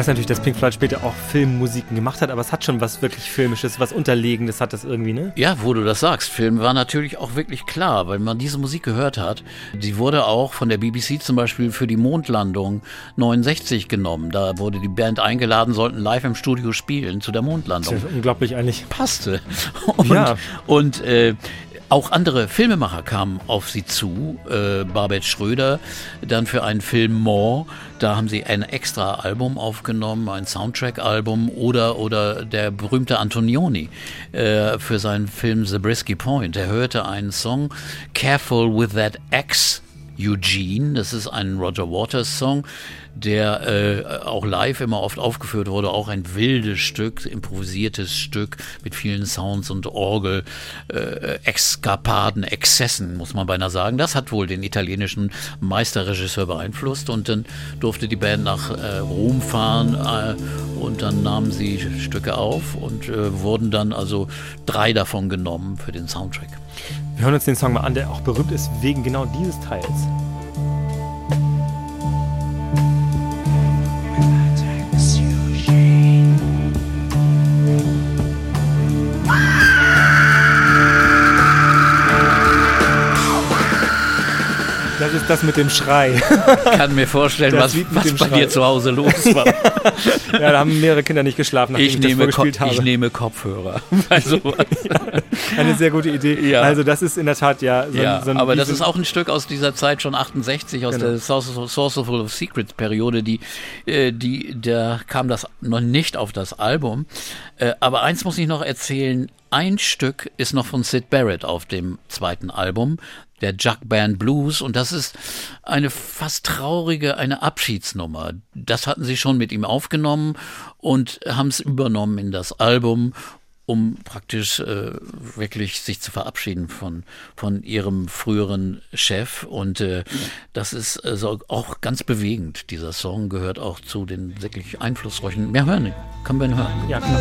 Weiß natürlich, dass Pink Floyd später auch Filmmusiken gemacht hat, aber es hat schon was wirklich Filmisches, was Unterlegendes hat das irgendwie, ne? Ja, wo du das sagst, Film war natürlich auch wirklich klar, weil man diese Musik gehört hat. Die wurde auch von der BBC zum Beispiel für die Mondlandung 69 genommen. Da wurde die Band eingeladen, sollten live im Studio spielen zu der Das Mondlandung. ist unglaublich eigentlich. Passte. Und, Ja. und äh, auch andere Filmemacher kamen auf sie zu. Äh, Barbet Schröder dann für einen Film More. Da haben sie ein extra Album aufgenommen, ein Soundtrack-Album oder, oder der berühmte Antonioni äh, für seinen Film The Brisky Point. Er hörte einen Song Careful with that X Eugene. Das ist ein Roger Waters Song, der äh, auch live immer oft aufgeführt wurde. Auch ein wildes Stück, improvisiertes Stück mit vielen Sounds und Orgel, äh, Exkapaden, Exzessen, muss man beinahe sagen. Das hat wohl den italienischen Meisterregisseur beeinflusst und dann durfte die Band nach äh, Rom fahren äh, und dann nahmen sie Stücke auf und äh, wurden dann also drei davon genommen für den Soundtrack. Wir hören uns den Song mal an, der auch berühmt ist wegen genau dieses Teils. Das das mit dem Schrei. kann mir vorstellen, Das was, was bei Schrei. dir zu Hause los war. ja, da haben mehrere Kinder nicht geschlafen, nachdem ich, Ich das nehme, Ko vorgespielt habe. ich nehme Kopfhörer. Also, Eine sehr gute Idee. Ja. Also das ist in der Tat ja so, ja, ein- so ein, aber das ist auch ein Stück aus dieser Zeit, schon 68, aus Genau. der Source Sourceful of Secrets Periode, die, äh, die, da kam das noch nicht auf das Album. Äh, aber eins muss ich noch erzählen, ein Stück ist noch von Sid Barrett auf dem zweiten Album, der Jug Band Blues, und das ist eine fast traurige, eine Abschiedsnummer. Das hatten sie schon mit ihm aufgenommen und haben es übernommen in das Album. um praktisch äh, wirklich sich zu verabschieden von, von ihrem früheren Chef. Und äh, das ist also auch ganz bewegend. Dieser Song gehört auch zu den wirklich einflussreichen. Wir hören wir ihn hören? Ja, klar.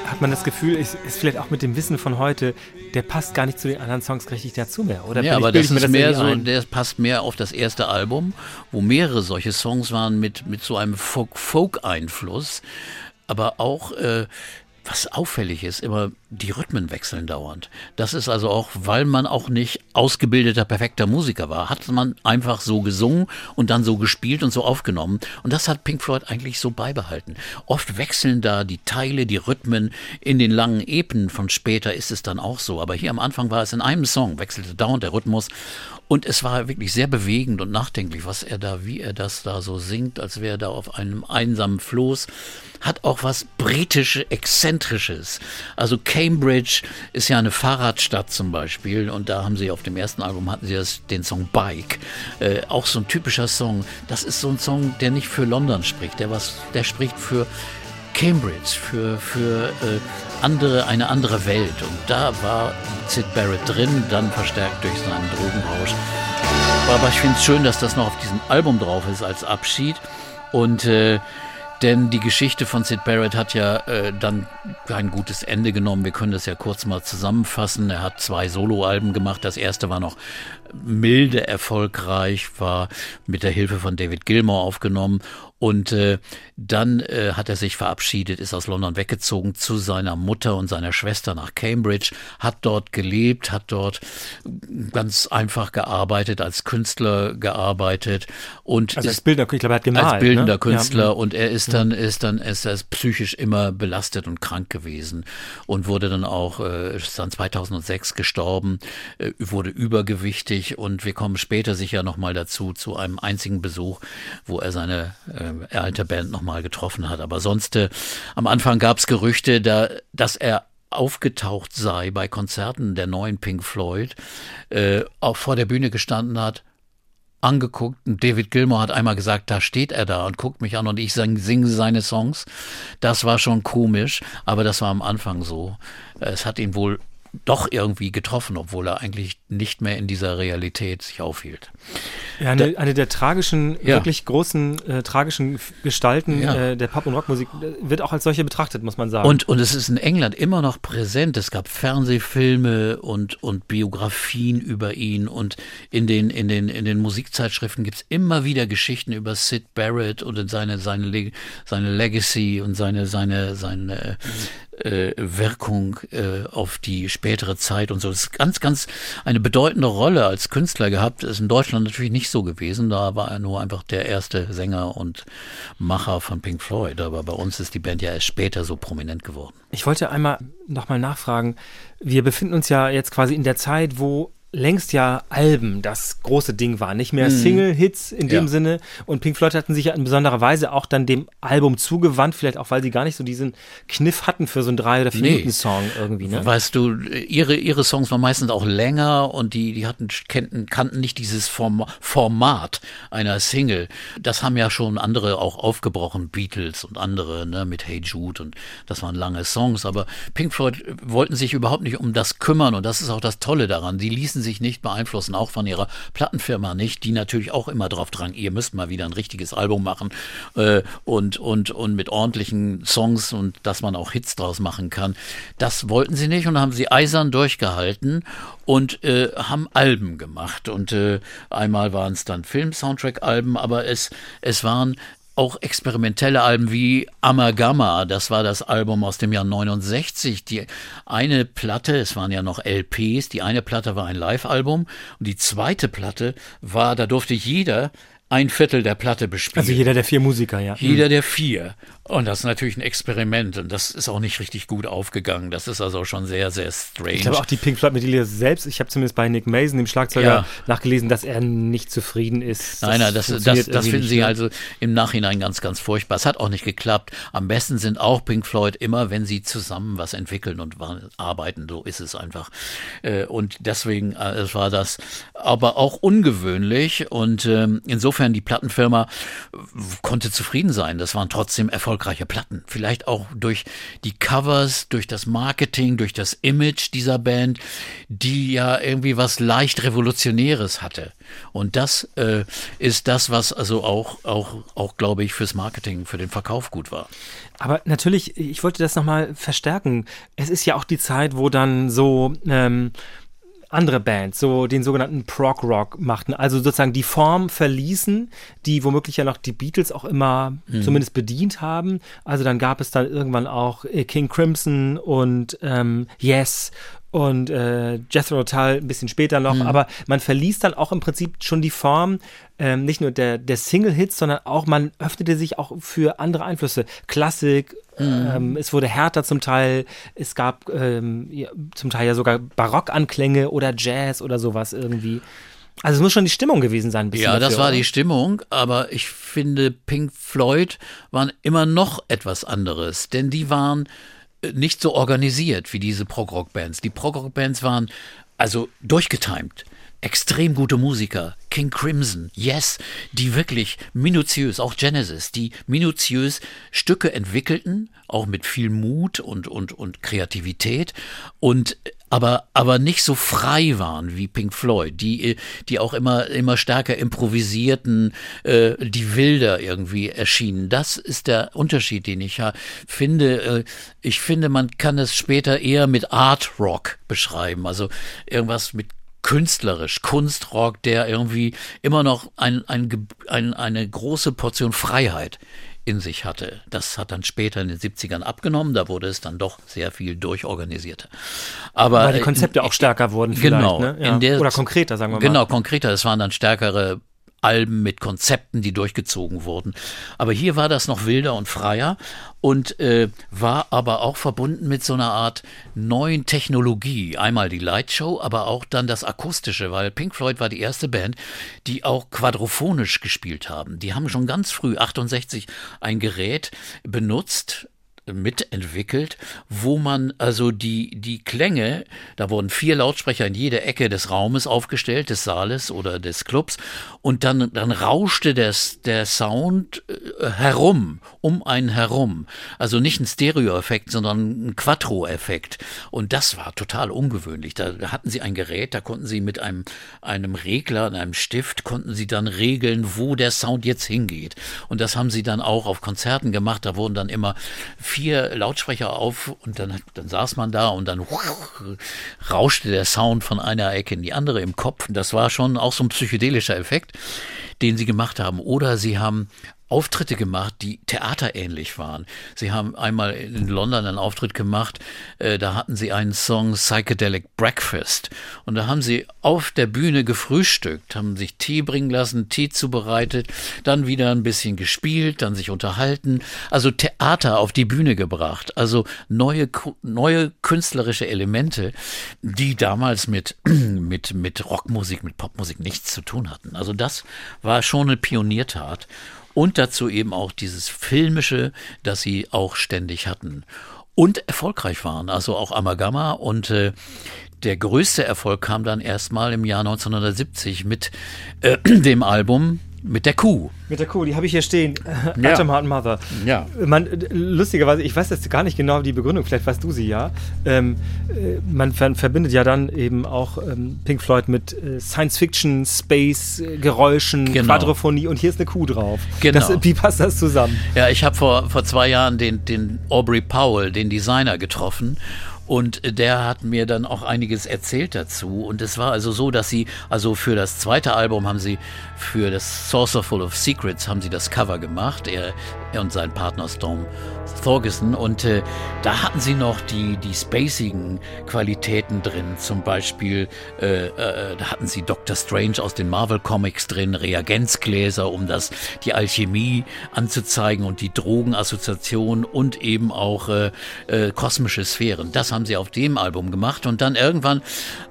hat man das Gefühl, ist, ist vielleicht auch mit dem Wissen von heute, der passt gar nicht zu den anderen Songs richtig dazu mehr. Oder Ja, aber das ist mehr irgendwie so, ein. der passt mehr auf das erste Album, wo mehrere solche Songs waren mit, mit so einem Folk- Folk-Einfluss, aber auch, äh, was auffällig ist, immer die Rhythmen wechseln dauernd. Das ist also auch, weil man auch nicht ausgebildeter, perfekter Musiker war, hat man einfach so gesungen und dann so gespielt und so aufgenommen. Und das hat Pink Floyd eigentlich so beibehalten. Oft wechseln da die Teile, die Rhythmen. In den langen Epen von später ist es dann auch so. Aber hier am Anfang war es in einem Song, wechselte dauernd der Rhythmus. Und es war wirklich sehr bewegend und nachdenklich, was er da, wie er das da so singt, als wäre er da auf einem einsamen Floß. Hat auch was britische, exzentrisches. Also Cambridge ist ja eine Fahrradstadt zum Beispiel und da haben sie auf dem ersten Album hatten sie das, den Song Bike. Äh, auch so ein typischer Song. Das ist so ein Song, der nicht für London spricht, der was, der spricht für Cambridge, für, für äh, andere, eine andere Welt. Und da war Sid Barrett drin, dann verstärkt durch seinen Drogenrausch. Aber ich finde es schön, dass das noch auf diesem Album drauf ist als Abschied. Und äh, denn die Geschichte von Sid Barrett hat ja äh, dann kein gutes Ende genommen. Wir können das ja kurz mal zusammenfassen. Er hat zwei Soloalben gemacht. Das erste war noch milde erfolgreich, war mit der Hilfe von David Gilmour aufgenommen. Und äh, dann äh, hat er sich verabschiedet, ist aus London weggezogen zu seiner Mutter und seiner Schwester nach Cambridge, hat dort gelebt, hat dort ganz einfach gearbeitet, als Künstler gearbeitet und Also als ich glaube, er hat gemalt. als bildender ne? Künstler Ja. und er ist dann ist dann ist er psychisch immer belastet und krank gewesen und wurde dann auch äh, ist dann 2006 gestorben äh, wurde übergewichtig und wir kommen später sicher noch mal dazu zu einem einzigen Besuch wo er seine äh, alte Band noch mal getroffen hat aber sonst äh, am Anfang gab es Gerüchte da dass er aufgetaucht sei bei Konzerten der neuen Pink Floyd, äh, auch vor der Bühne gestanden hat, angeguckt und David Gilmour hat einmal gesagt, da steht er da und guckt mich an und ich sing, singe seine Songs. Das war schon komisch, aber das war am Anfang so. Es hat ihn wohl doch irgendwie getroffen, obwohl er eigentlich nicht mehr in dieser Realität sich aufhielt. Ja, eine, eine der tragischen, Ja. wirklich großen, äh, tragischen Gestalten Ja. äh, der Pop- und Rockmusik äh, wird auch als solche betrachtet, muss man sagen. Und, und es ist in England immer noch präsent. Es gab Fernsehfilme und, und Biografien über ihn und in den, in den, in den Musikzeitschriften gibt's immer wieder Geschichten über Sid Barrett und seine, seine, seine Legacy und seine, seine, seine äh, Wirkung äh, auf die spätere Zeit und so. Das ist ganz, ganz eine bedeutende Rolle als Künstler gehabt. Ist in Deutschland natürlich nicht so gewesen. Da war er nur einfach der erste Sänger und Macher von Pink Floyd. Aber bei uns ist die Band ja erst später so prominent geworden. Ich wollte einmal nochmal nachfragen. Wir befinden uns ja jetzt quasi in der Zeit, wo längst ja Alben das große Ding war, nicht mehr Single-Hits in dem Mhm. Ja. Sinne. Und Pink Floyd hatten sich ja in besonderer Weise auch dann dem Album zugewandt, vielleicht auch, weil sie gar nicht so diesen Kniff hatten für so einen drei oder vier Nee. Minuten Song irgendwie. Ne? Weißt du, ihre, ihre Songs waren meistens auch länger und die, die hatten, kannten, kannten nicht dieses Form, Format einer Single. Das haben ja schon andere auch aufgebrochen, Beatles und andere, ne, mit Hey Jude und das waren lange Songs. Aber Pink Floyd wollten sich überhaupt nicht um das kümmern und das ist auch das Tolle daran. Die ließen sich nicht beeinflussen, auch von ihrer Plattenfirma nicht, die natürlich auch immer drauf drang, ihr müsst mal wieder ein richtiges Album machen äh, und, und, und mit ordentlichen Songs und dass man auch Hits draus machen kann. Das wollten sie nicht und haben sie eisern durchgehalten und äh, haben Alben gemacht. Und äh, einmal waren es dann Film-Soundtrack-Alben, aber es, es waren auch experimentelle Alben wie Amalgama, das war das Album aus dem Jahr 69. Die eine Platte, es waren ja noch LPs, die eine Platte war ein Live-Album und die zweite Platte war, da durfte jeder ein Viertel der Platte bespielt. Also jeder der vier Musiker, ja. Jeder der vier. Und das ist natürlich ein Experiment und das ist auch nicht richtig gut aufgegangen. Das ist also schon sehr, sehr strange. Ich glaube auch die Pink Floyd-Mitglieder selbst, ich habe zumindest bei Nick Mason, dem Schlagzeuger, Ja. nachgelesen, dass er nicht zufrieden ist. Nein, nein, das, das, das irgendwie finden sie also im Nachhinein ganz, ganz furchtbar. Es hat auch nicht geklappt. Am besten sind auch Pink Floyd immer, wenn sie zusammen was entwickeln und arbeiten. So ist es einfach. Äh, Und deswegen äh, war das aber auch ungewöhnlich. Und ähm, insofern die Plattenfirma konnte zufrieden sein. Das waren trotzdem erfolgreiche Platten. Vielleicht auch durch die Covers, durch das Marketing, durch das Image dieser Band, die ja irgendwie was leicht Revolutionäres hatte. Und das äh, ist das, was also auch, auch, auch glaube ich, fürs Marketing, für den Verkauf gut war. Aber natürlich, ich wollte das nochmal verstärken. Es ist ja auch die Zeit, wo dann so ähm, andere Bands so den sogenannten Prog Rock machten, also sozusagen die Form verließen, die womöglich ja noch die Beatles auch immer zumindest bedient haben. Also dann gab es dann irgendwann auch äh, King Crimson und ähm, Yes und äh, Jethro Tull ein bisschen später noch, aber man verließ dann auch im Prinzip schon die Form ähm, nicht nur der, der Single-Hits, sondern auch man öffnete sich auch für andere Einflüsse. Klassik, ähm, es wurde härter zum Teil, es gab ähm, ja, zum Teil ja sogar Barockanklänge oder Jazz oder sowas irgendwie. Also es muss schon die Stimmung gewesen sein. ein bisschen Ja, das dafür, war oder? die Stimmung, aber ich finde, Pink Floyd waren immer noch etwas anderes, denn die waren nicht so organisiert wie diese Prog-Rock-Bands. Die Prog-Rock-Bands waren also durchgetimt. Extrem gute Musiker, King Crimson, Yes, die wirklich minutiös, auch Genesis, die minutiös Stücke entwickelten, auch mit viel Mut und, und, und Kreativität und aber, aber nicht so frei waren wie Pink Floyd, die, die auch immer, immer stärker improvisierten, äh, die wilder irgendwie erschienen. Das ist der Unterschied, den ich ja finde. Äh, ich finde, man kann es später eher mit Art Rock beschreiben, also irgendwas mit künstlerisch, Kunstrock, der irgendwie immer noch ein, ein, ein, eine große Portion Freiheit in sich hatte. Das hat dann später in den 70ern abgenommen, da wurde es dann doch sehr viel durchorganisierter. Aber Weil die äh, Konzepte auch stärker wurden vielleicht, Genau, ne? Ja. in der- Oder konkreter, sagen wir mal. Genau, konkreter. Es waren dann stärkere Alben mit Konzepten, die durchgezogen wurden. Aber hier war das noch wilder und freier und äh, war aber auch verbunden mit so einer Art neuen Technologie. Einmal die Lightshow, aber auch dann das Akustische, weil Pink Floyd war die erste Band, die auch quadrophonisch gespielt haben. Die haben schon ganz früh, 68, ein Gerät benutzt, mitentwickelt, wo man also die, die Klänge, da wurden vier Lautsprecher in jede Ecke des Raumes aufgestellt, des Saales oder des Clubs, und dann, dann rauschte das, der Sound äh, herum, um einen herum. Also nicht ein Stereo-Effekt, sondern ein Quattro-Effekt. Und das war total ungewöhnlich. Da hatten sie ein Gerät, da konnten sie mit einem, einem Regler, einem Stift, konnten sie dann regeln, wo der Sound jetzt hingeht. Und das haben sie dann auch auf Konzerten gemacht. Da wurden dann immer vier Lautsprecher auf und dann, dann saß man da und dann rauschte der Sound von einer Ecke in die andere im Kopf. Das war schon auch so ein psychedelischer Effekt, den sie gemacht haben. Oder sie haben Auftritte gemacht, die theaterähnlich waren. Sie haben einmal in London einen Auftritt gemacht, äh, da hatten sie einen Song Psychedelic Breakfast und da haben sie auf der Bühne gefrühstückt, haben sich Tee bringen lassen, Tee zubereitet, dann wieder ein bisschen gespielt, dann sich unterhalten, also Theater auf die Bühne gebracht, also neue neue künstlerische Elemente, die damals mit mit mit Rockmusik, mit Popmusik nichts zu tun hatten. Also das war schon eine Pioniertat. Und dazu eben auch dieses Filmische, das sie auch ständig hatten. Und erfolgreich waren, also auch Amagama. Und äh, der größte Erfolg kam dann erstmal im Jahr 1970 mit äh, dem Album mit der Kuh. Mit der Kuh, die habe ich hier stehen. Ja. Atom Heart Mother. Ja. Man, lustigerweise, ich weiß jetzt gar nicht genau die Begründung, vielleicht weißt du sie ja. Ähm, äh, man ver verbindet ja dann eben auch ähm, Pink Floyd mit äh, Science-Fiction, Space, äh, Geräuschen, Genau. Quadrophonie und hier ist eine Kuh drauf. Genau. Das, wie passt das zusammen? Ja, ich habe vor, vor zwei Jahren den, den Aubrey Powell, den Designer, getroffen. Und der hat mir dann auch einiges erzählt dazu. Und es war also so, dass sie, also für das zweite Album haben sie, für das Saucer Full of Secrets haben sie das Cover gemacht. Er, er und sein Partner Storm Thorgerson. Und äh, da hatten sie noch die, die spacigen Qualitäten drin. Zum Beispiel, äh, äh, da hatten sie Doctor Strange aus den Marvel Comics drin, Reagenzgläser, um das, die Alchemie anzuzeigen und die Drogenassoziation und eben auch äh, äh, kosmische Sphären. Das haben sie auf dem Album gemacht. Und dann irgendwann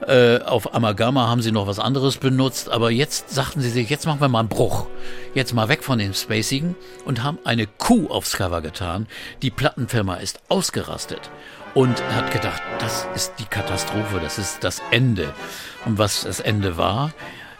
äh, auf Amalgama haben sie noch was anderes benutzt. Aber jetzt sagten sie sich, jetzt machen wir mal einen Bruch. Jetzt mal weg von dem Spacigen und haben eine Kuh aufs Cover getan. Die Plattenfirma ist ausgerastet und hat gedacht, das ist die Katastrophe, das ist das Ende. Und was das Ende war,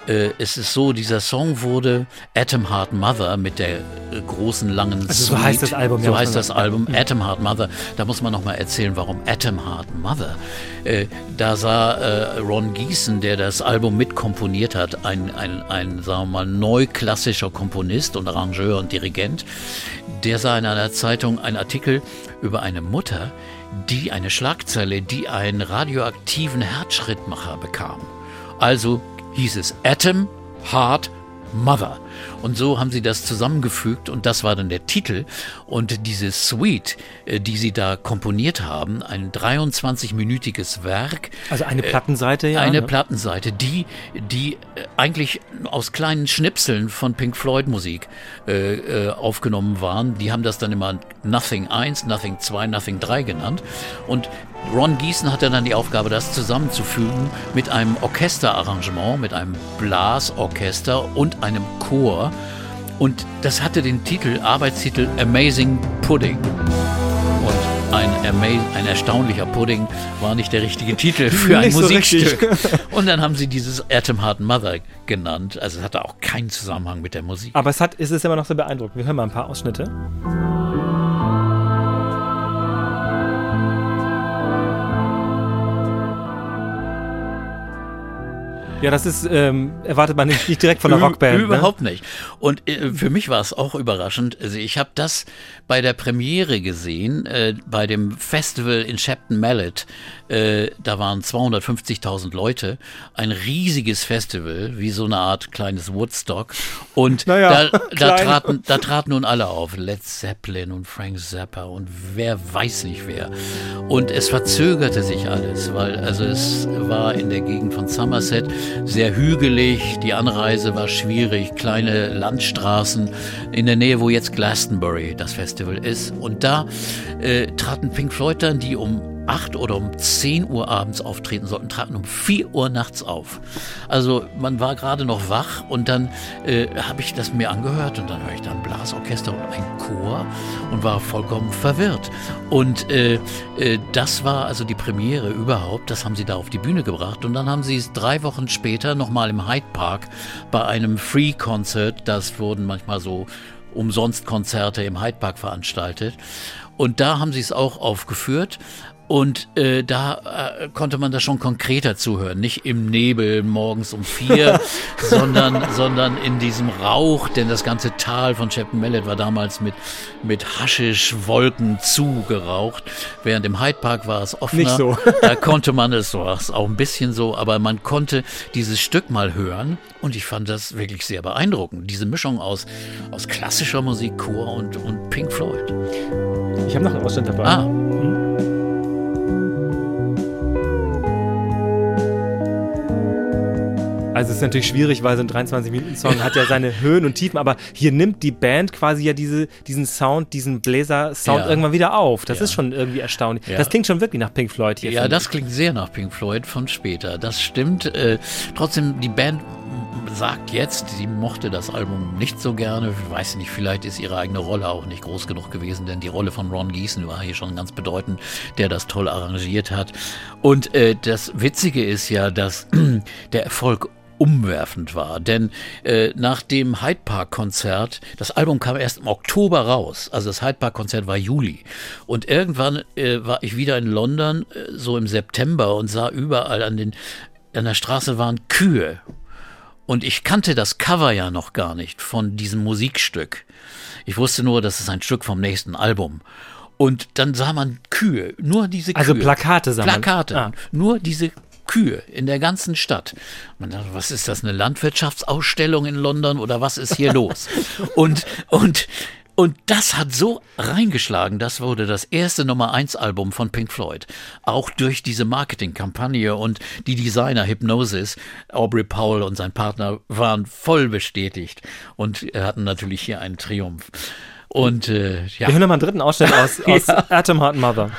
äh, es ist so, dieser Song wurde Atom Heart Mother mit der äh, großen langen Also so heißt das Album, ja, So heißt das. Album Atom Heart Mother. Da muss man noch mal erzählen, warum Atom Heart Mother. Äh, da sah Ron Gießen, der das Album mitkomponiert hat, ein, ein, ein, sagen wir mal, neuklassischer Komponist und Arrangeur und Dirigent, der sah in einer Zeitung einen Artikel über eine Mutter, die eine Schlagzeile, die einen radioaktiven Herzschrittmacher bekam. Also hieß es Atom, Heart, Mother. Und so haben sie das zusammengefügt und das war dann der Titel. Und diese Suite, äh, die sie da komponiert haben, ein 23-minütiges Werk, Also eine Plattenseite, ja. eine ne? Plattenseite, die, die äh, eigentlich aus kleinen Schnipseln von Pink Floyd Musik äh, äh, aufgenommen waren. Die haben das dann immer Nothing 1, Nothing 2, Nothing 3 genannt. Und Ron Gießen hatte dann die Aufgabe, das zusammenzufügen mit einem Orchesterarrangement, mit einem Blasorchester und einem Chor. Und das hatte den Titel, Arbeitstitel Amazing Pudding. Und ein, ein erstaunlicher Pudding war nicht der richtige Titel für ein so Musikstück. richtig. Und dann haben sie dieses Atom Heart Mother genannt. Also es hatte auch keinen Zusammenhang mit der Musik. Aber es, hat, es ist immer noch so beeindruckend. Wir hören mal ein paar Ausschnitte. Ja, das ist, ähm, erwartet man nicht, nicht direkt von der Rockband. Ne? Überhaupt nicht. Und äh, für mich war es auch überraschend. Also ich habe das bei der Premiere gesehen, äh, bei dem Festival in Shepton Mallet. Äh, da waren 250.000 Leute. Ein riesiges Festival, wie so eine Art kleines Woodstock. Und Naja, da, da, traten, da traten nun alle auf. Led Zeppelin und Frank Zappa und wer weiß nicht wer. Und es verzögerte sich alles, weil also es war in der Gegend von Somerset sehr hügelig, die Anreise war schwierig, kleine Landstraßen in der Nähe, wo jetzt Glastonbury das Festival ist. Und da äh, traten Pink Floyd dann, die um 8 oder um 10 Uhr abends auftreten sollten, traten um 4 Uhr nachts auf. Also man war gerade noch wach und dann äh, habe ich das mir angehört und dann höre ich dann ein Blasorchester und ein Chor und war vollkommen verwirrt. Und äh, äh, das war also die Premiere überhaupt, das haben sie da auf die Bühne gebracht und dann haben sie es drei Wochen später nochmal im Hyde Park bei einem Free-Concert, das wurden manchmal so umsonst Konzerte im Hyde Park veranstaltet. Und da haben sie es auch aufgeführt. Und äh, da äh, konnte man das schon konkreter zuhören. Nicht im Nebel morgens um vier, sondern, sondern in diesem Rauch, denn das ganze Tal von Chapman Mallet war damals mit, mit Haschischwolken zugeraucht. Während im Hyde Park war es offener. Nicht so. Da konnte man es, so war es auch ein bisschen so, aber man konnte dieses Stück mal hören und ich fand das wirklich sehr beeindruckend. Diese Mischung aus, aus klassischer Musik, Chor und, und Pink Floyd. Ich habe noch einen Ausschnitt dabei. Ah, Also es ist natürlich schwierig, weil so ein 23-Minuten-Song hat ja seine Höhen und Tiefen, aber hier nimmt die Band quasi ja diese, diesen Sound, diesen Bläser-Sound Ja. irgendwann wieder auf. Das Ja. ist schon irgendwie erstaunlich. Ja. Das klingt schon wirklich nach Pink Floyd hier. Ja, das klingt sehr nach Pink Floyd von später. Das stimmt. Äh, trotzdem, die Band sagt jetzt, sie mochte das Album nicht so gerne. Ich weiß nicht, vielleicht ist ihre eigene Rolle auch nicht groß genug gewesen, denn die Rolle von Ron Gießen war hier schon ganz bedeutend, der das toll arrangiert hat. Und äh, das Witzige ist ja, dass der Erfolg umwerfend war. Denn äh, nach dem Hyde Park Konzert, das Album kam erst im Oktober raus, also das Hyde Park Konzert war Juli. Und irgendwann äh, war ich wieder in London, äh, so im September, und sah überall an, den, an der Straße waren Kühe. Und ich kannte das Cover ja noch gar nicht von diesem Musikstück. Ich wusste nur, das ist ein Stück vom nächsten Album. Und dann sah man Kühe, nur diese Kühe. Also Plakate sah man. Plakate, Ah. nur diese Kühe in der ganzen Stadt. Man dachte, was ist das, eine Landwirtschaftsausstellung in London oder was ist hier los? Und, und, und das hat so reingeschlagen, das wurde das erste Nummer 1 Album von Pink Floyd. Auch durch diese Marketingkampagne und die Designer Hypnosis, Aubrey Powell und sein Partner waren voll bestätigt und hatten natürlich hier einen Triumph. Und äh, ja. Wir hören nochmal einen dritten Ausschnitt aus, aus Atom Heart Mother.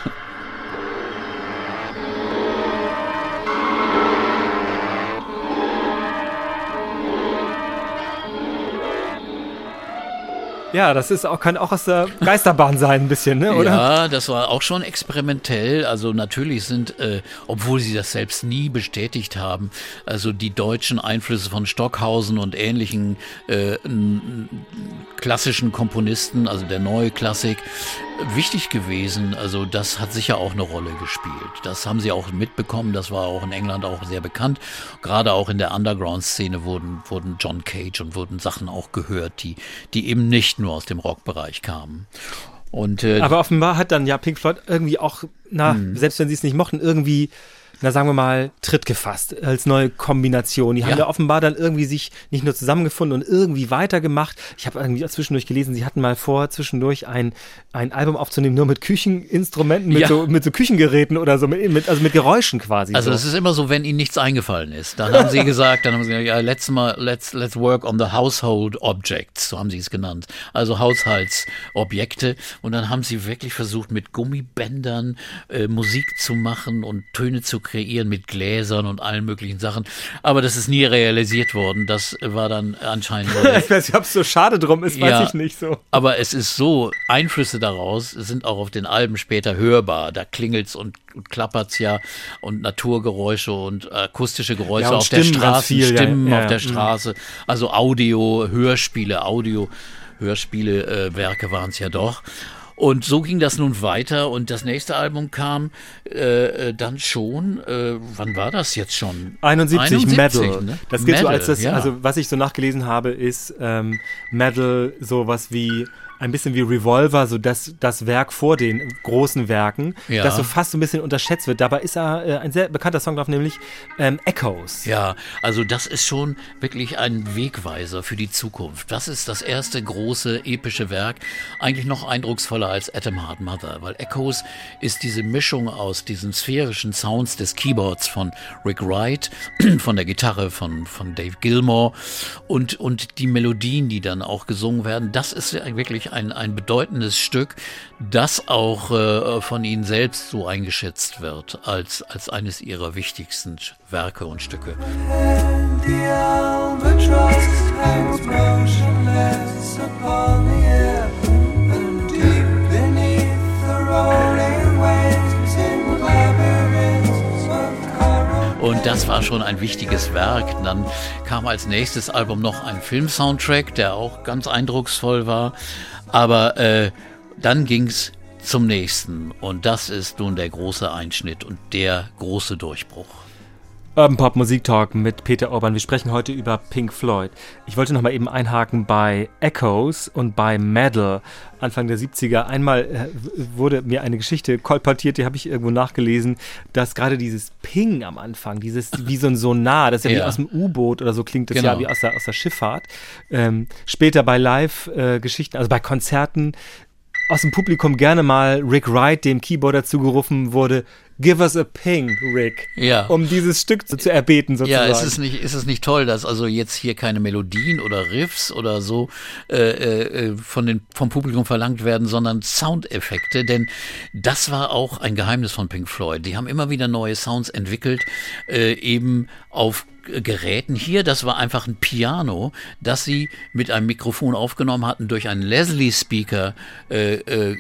Ja, das ist auch, kann auch aus der Geisterbahn sein, ein bisschen, ne? oder? Ja, das war auch schon experimentell. Also natürlich sind, äh, obwohl sie das selbst nie bestätigt haben, also die deutschen Einflüsse von Stockhausen und ähnlichen äh, klassischen Komponisten, also der Neue Klassik, wichtig gewesen. Also das hat sicher auch eine Rolle gespielt. Das haben sie auch mitbekommen. Das war auch in England auch sehr bekannt. Gerade auch in der Underground-Szene wurden, wurden John Cage und wurden Sachen auch gehört, die, die eben nicht nur aus dem Rockbereich kamen. Und äh, Aber offenbar hat dann ja Pink Floyd irgendwie auch, na, Hm. selbst wenn sie es nicht mochten, irgendwie, na sagen wir mal, Tritt gefasst als neue Kombination. Die haben Ja. ja offenbar dann irgendwie sich nicht nur zusammengefunden und irgendwie weitergemacht. Ich habe irgendwie zwischendurch gelesen, sie hatten mal vor, zwischendurch ein, ein Album aufzunehmen, nur mit Kücheninstrumenten, mit, Ja. so, mit so Küchengeräten oder so, mit, also mit Geräuschen quasi. Also so. es ist immer so, wenn ihnen nichts eingefallen ist. Dann haben sie gesagt, dann haben sie gesagt, ja, let's mal, let's, let's work on the household objects, so haben sie es genannt. Also Haushaltsobjekte. Und dann haben sie wirklich versucht, mit Gummibändern äh, Musik zu machen und Töne zu kreieren mit Gläsern und allen möglichen Sachen. Aber das ist nie realisiert worden. Das war dann anscheinend ich weiß nicht, ob es so schade drum ist, weiß Ja. ich nicht so. aber es ist so, Einflüsse daraus sind auch auf den Alben später hörbar. Da klingelt's und, und klappert's ja und Naturgeräusche und akustische Geräusche Ja, und auf der Stimmen ganz Straße, viel, Stimmen ja, auf der. Straße, also Audio, Hörspiele, Audio, Hörspiele, äh, Werke waren's ja doch. Und so ging das nun weiter und das nächste Album kam äh, äh, dann schon, äh, wann war das jetzt schon? 71, Metal. ne? Das gilt so Metal, als das, ja. also was ich so nachgelesen habe, ist ähm, Metal sowas wie ein bisschen wie Revolver, so das, das Werk vor den großen Werken, Ja. das so fast so ein bisschen unterschätzt wird. Dabei ist er äh, ein sehr bekannter Song drauf, nämlich ähm, Echoes. Ja, also das ist schon wirklich ein Wegweiser für die Zukunft. Das ist das erste große epische Werk, eigentlich noch eindrucksvoller als Atom Heart Mother, weil Echoes ist diese Mischung aus diesen sphärischen Sounds des Keyboards von Rick Wright, von der Gitarre von, von Dave Gilmore und, und die Melodien, die dann auch gesungen werden. Das ist ja ein, ein bedeutendes Stück, das auch äh, von ihnen selbst so eingeschätzt wird als, als eines ihrer wichtigsten Werke und Stücke. Und das war schon ein wichtiges Werk. Dann kam als nächstes Album noch ein Filmsoundtrack, der auch ganz eindrucksvoll war. Aber äh, dann ging's zum nächsten. Und das ist nun der große Einschnitt und der große Durchbruch. Urban Pop Musik Talk mit Peter Orban. Wir sprechen heute über Pink Floyd. Ich wollte noch mal eben einhaken bei Echoes und bei Metal Anfang der 70er. Einmal äh, wurde mir eine Geschichte kolportiert, die habe ich irgendwo nachgelesen, dass gerade dieses Ping am Anfang, dieses wie so ein Sonar, das ist ja, wie Ja. aus dem U-Boot oder so klingt das Genau. ja wie aus der, aus der Schifffahrt. Ähm, später bei Live-Geschichten, also bei Konzerten, aus dem Publikum gerne mal Rick Wright, dem Keyboarder, zugerufen wurde, Give us a ping, Rick. Ja. Um dieses Stück zu, zu erbeten, sozusagen. Ja, ist es nicht, ist es nicht toll, dass also jetzt hier keine Melodien oder Riffs oder so äh, äh, von den, vom Publikum verlangt werden, sondern Soundeffekte, denn das war auch ein Geheimnis von Pink Floyd. Die haben immer wieder neue Sounds entwickelt, äh, eben auf Geräten hier, das war einfach ein Piano, das sie mit einem Mikrofon aufgenommen hatten, durch einen Leslie-Speaker äh, äh,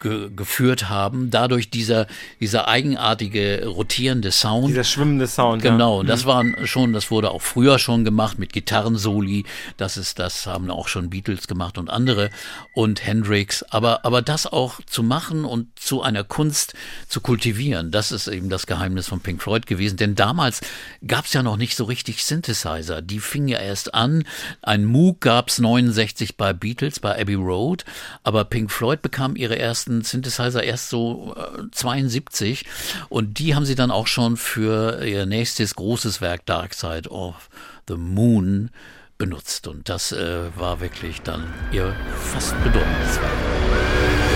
ge geführt haben. Dadurch dieser, dieser eigenartige rotierende Sound. Dieser schwimmende Sound. Genau, Ja. das waren schon, das wurde auch früher schon gemacht mit Gitarrensoli. Das ist, das haben auch schon Beatles gemacht und andere und Hendrix. Aber, aber das auch zu machen und zu einer Kunst zu kultivieren, das ist eben das Geheimnis von Pink Floyd gewesen. Denn damals gab es ja noch nicht so richtig Synthesizer. Die fingen ja erst an. Ein Moog gab es 69 bei Beatles, bei Abbey Road. Aber Pink Floyd bekam ihre ersten ersten Synthesizer erst so äh, 72 und die haben sie dann auch schon für ihr nächstes großes Werk Dark Side of the Moon benutzt und das äh, war wirklich dann ihr fast bedeutendes Werk.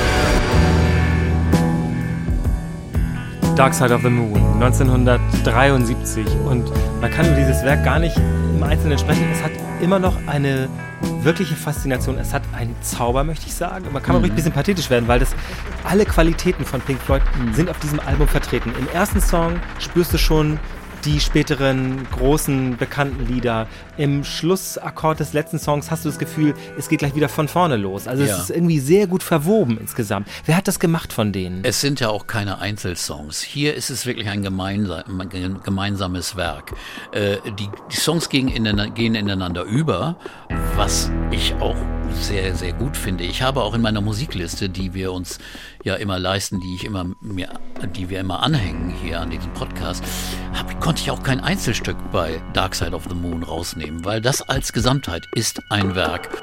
Dark Side of the Moon, 1973. Und man kann über dieses Werk gar nicht im Einzelnen sprechen. Es hat immer noch eine wirkliche Faszination. Es hat einen Zauber, möchte ich sagen. Man kann auch ruhig ein bisschen pathetisch werden, weil das alle Qualitäten von Pink Floyd sind auf diesem Album vertreten. Im ersten Song spürst du schon die späteren großen bekannten Lieder. Im Schlussakkord des letzten Songs hast du das Gefühl, es geht gleich wieder von vorne los. Also Ja. es ist irgendwie sehr gut verwoben insgesamt. Wer hat das gemacht von denen? Es sind ja auch keine Einzelsongs. Hier ist es wirklich ein gemeinsa gemeinsames Werk. Äh, die, die Songs gehen ineinander, gehen ineinander über, was ich auch sehr, sehr gut finde. Ich habe auch in meiner Musikliste, die wir uns ja immer leisten, die ich immer mir, die wir immer anhängen hier an diesem Podcast, hab, konnte ich auch kein Einzelstück bei Dark Side of the Moon rausnehmen, weil das als Gesamtheit ist ein Werk.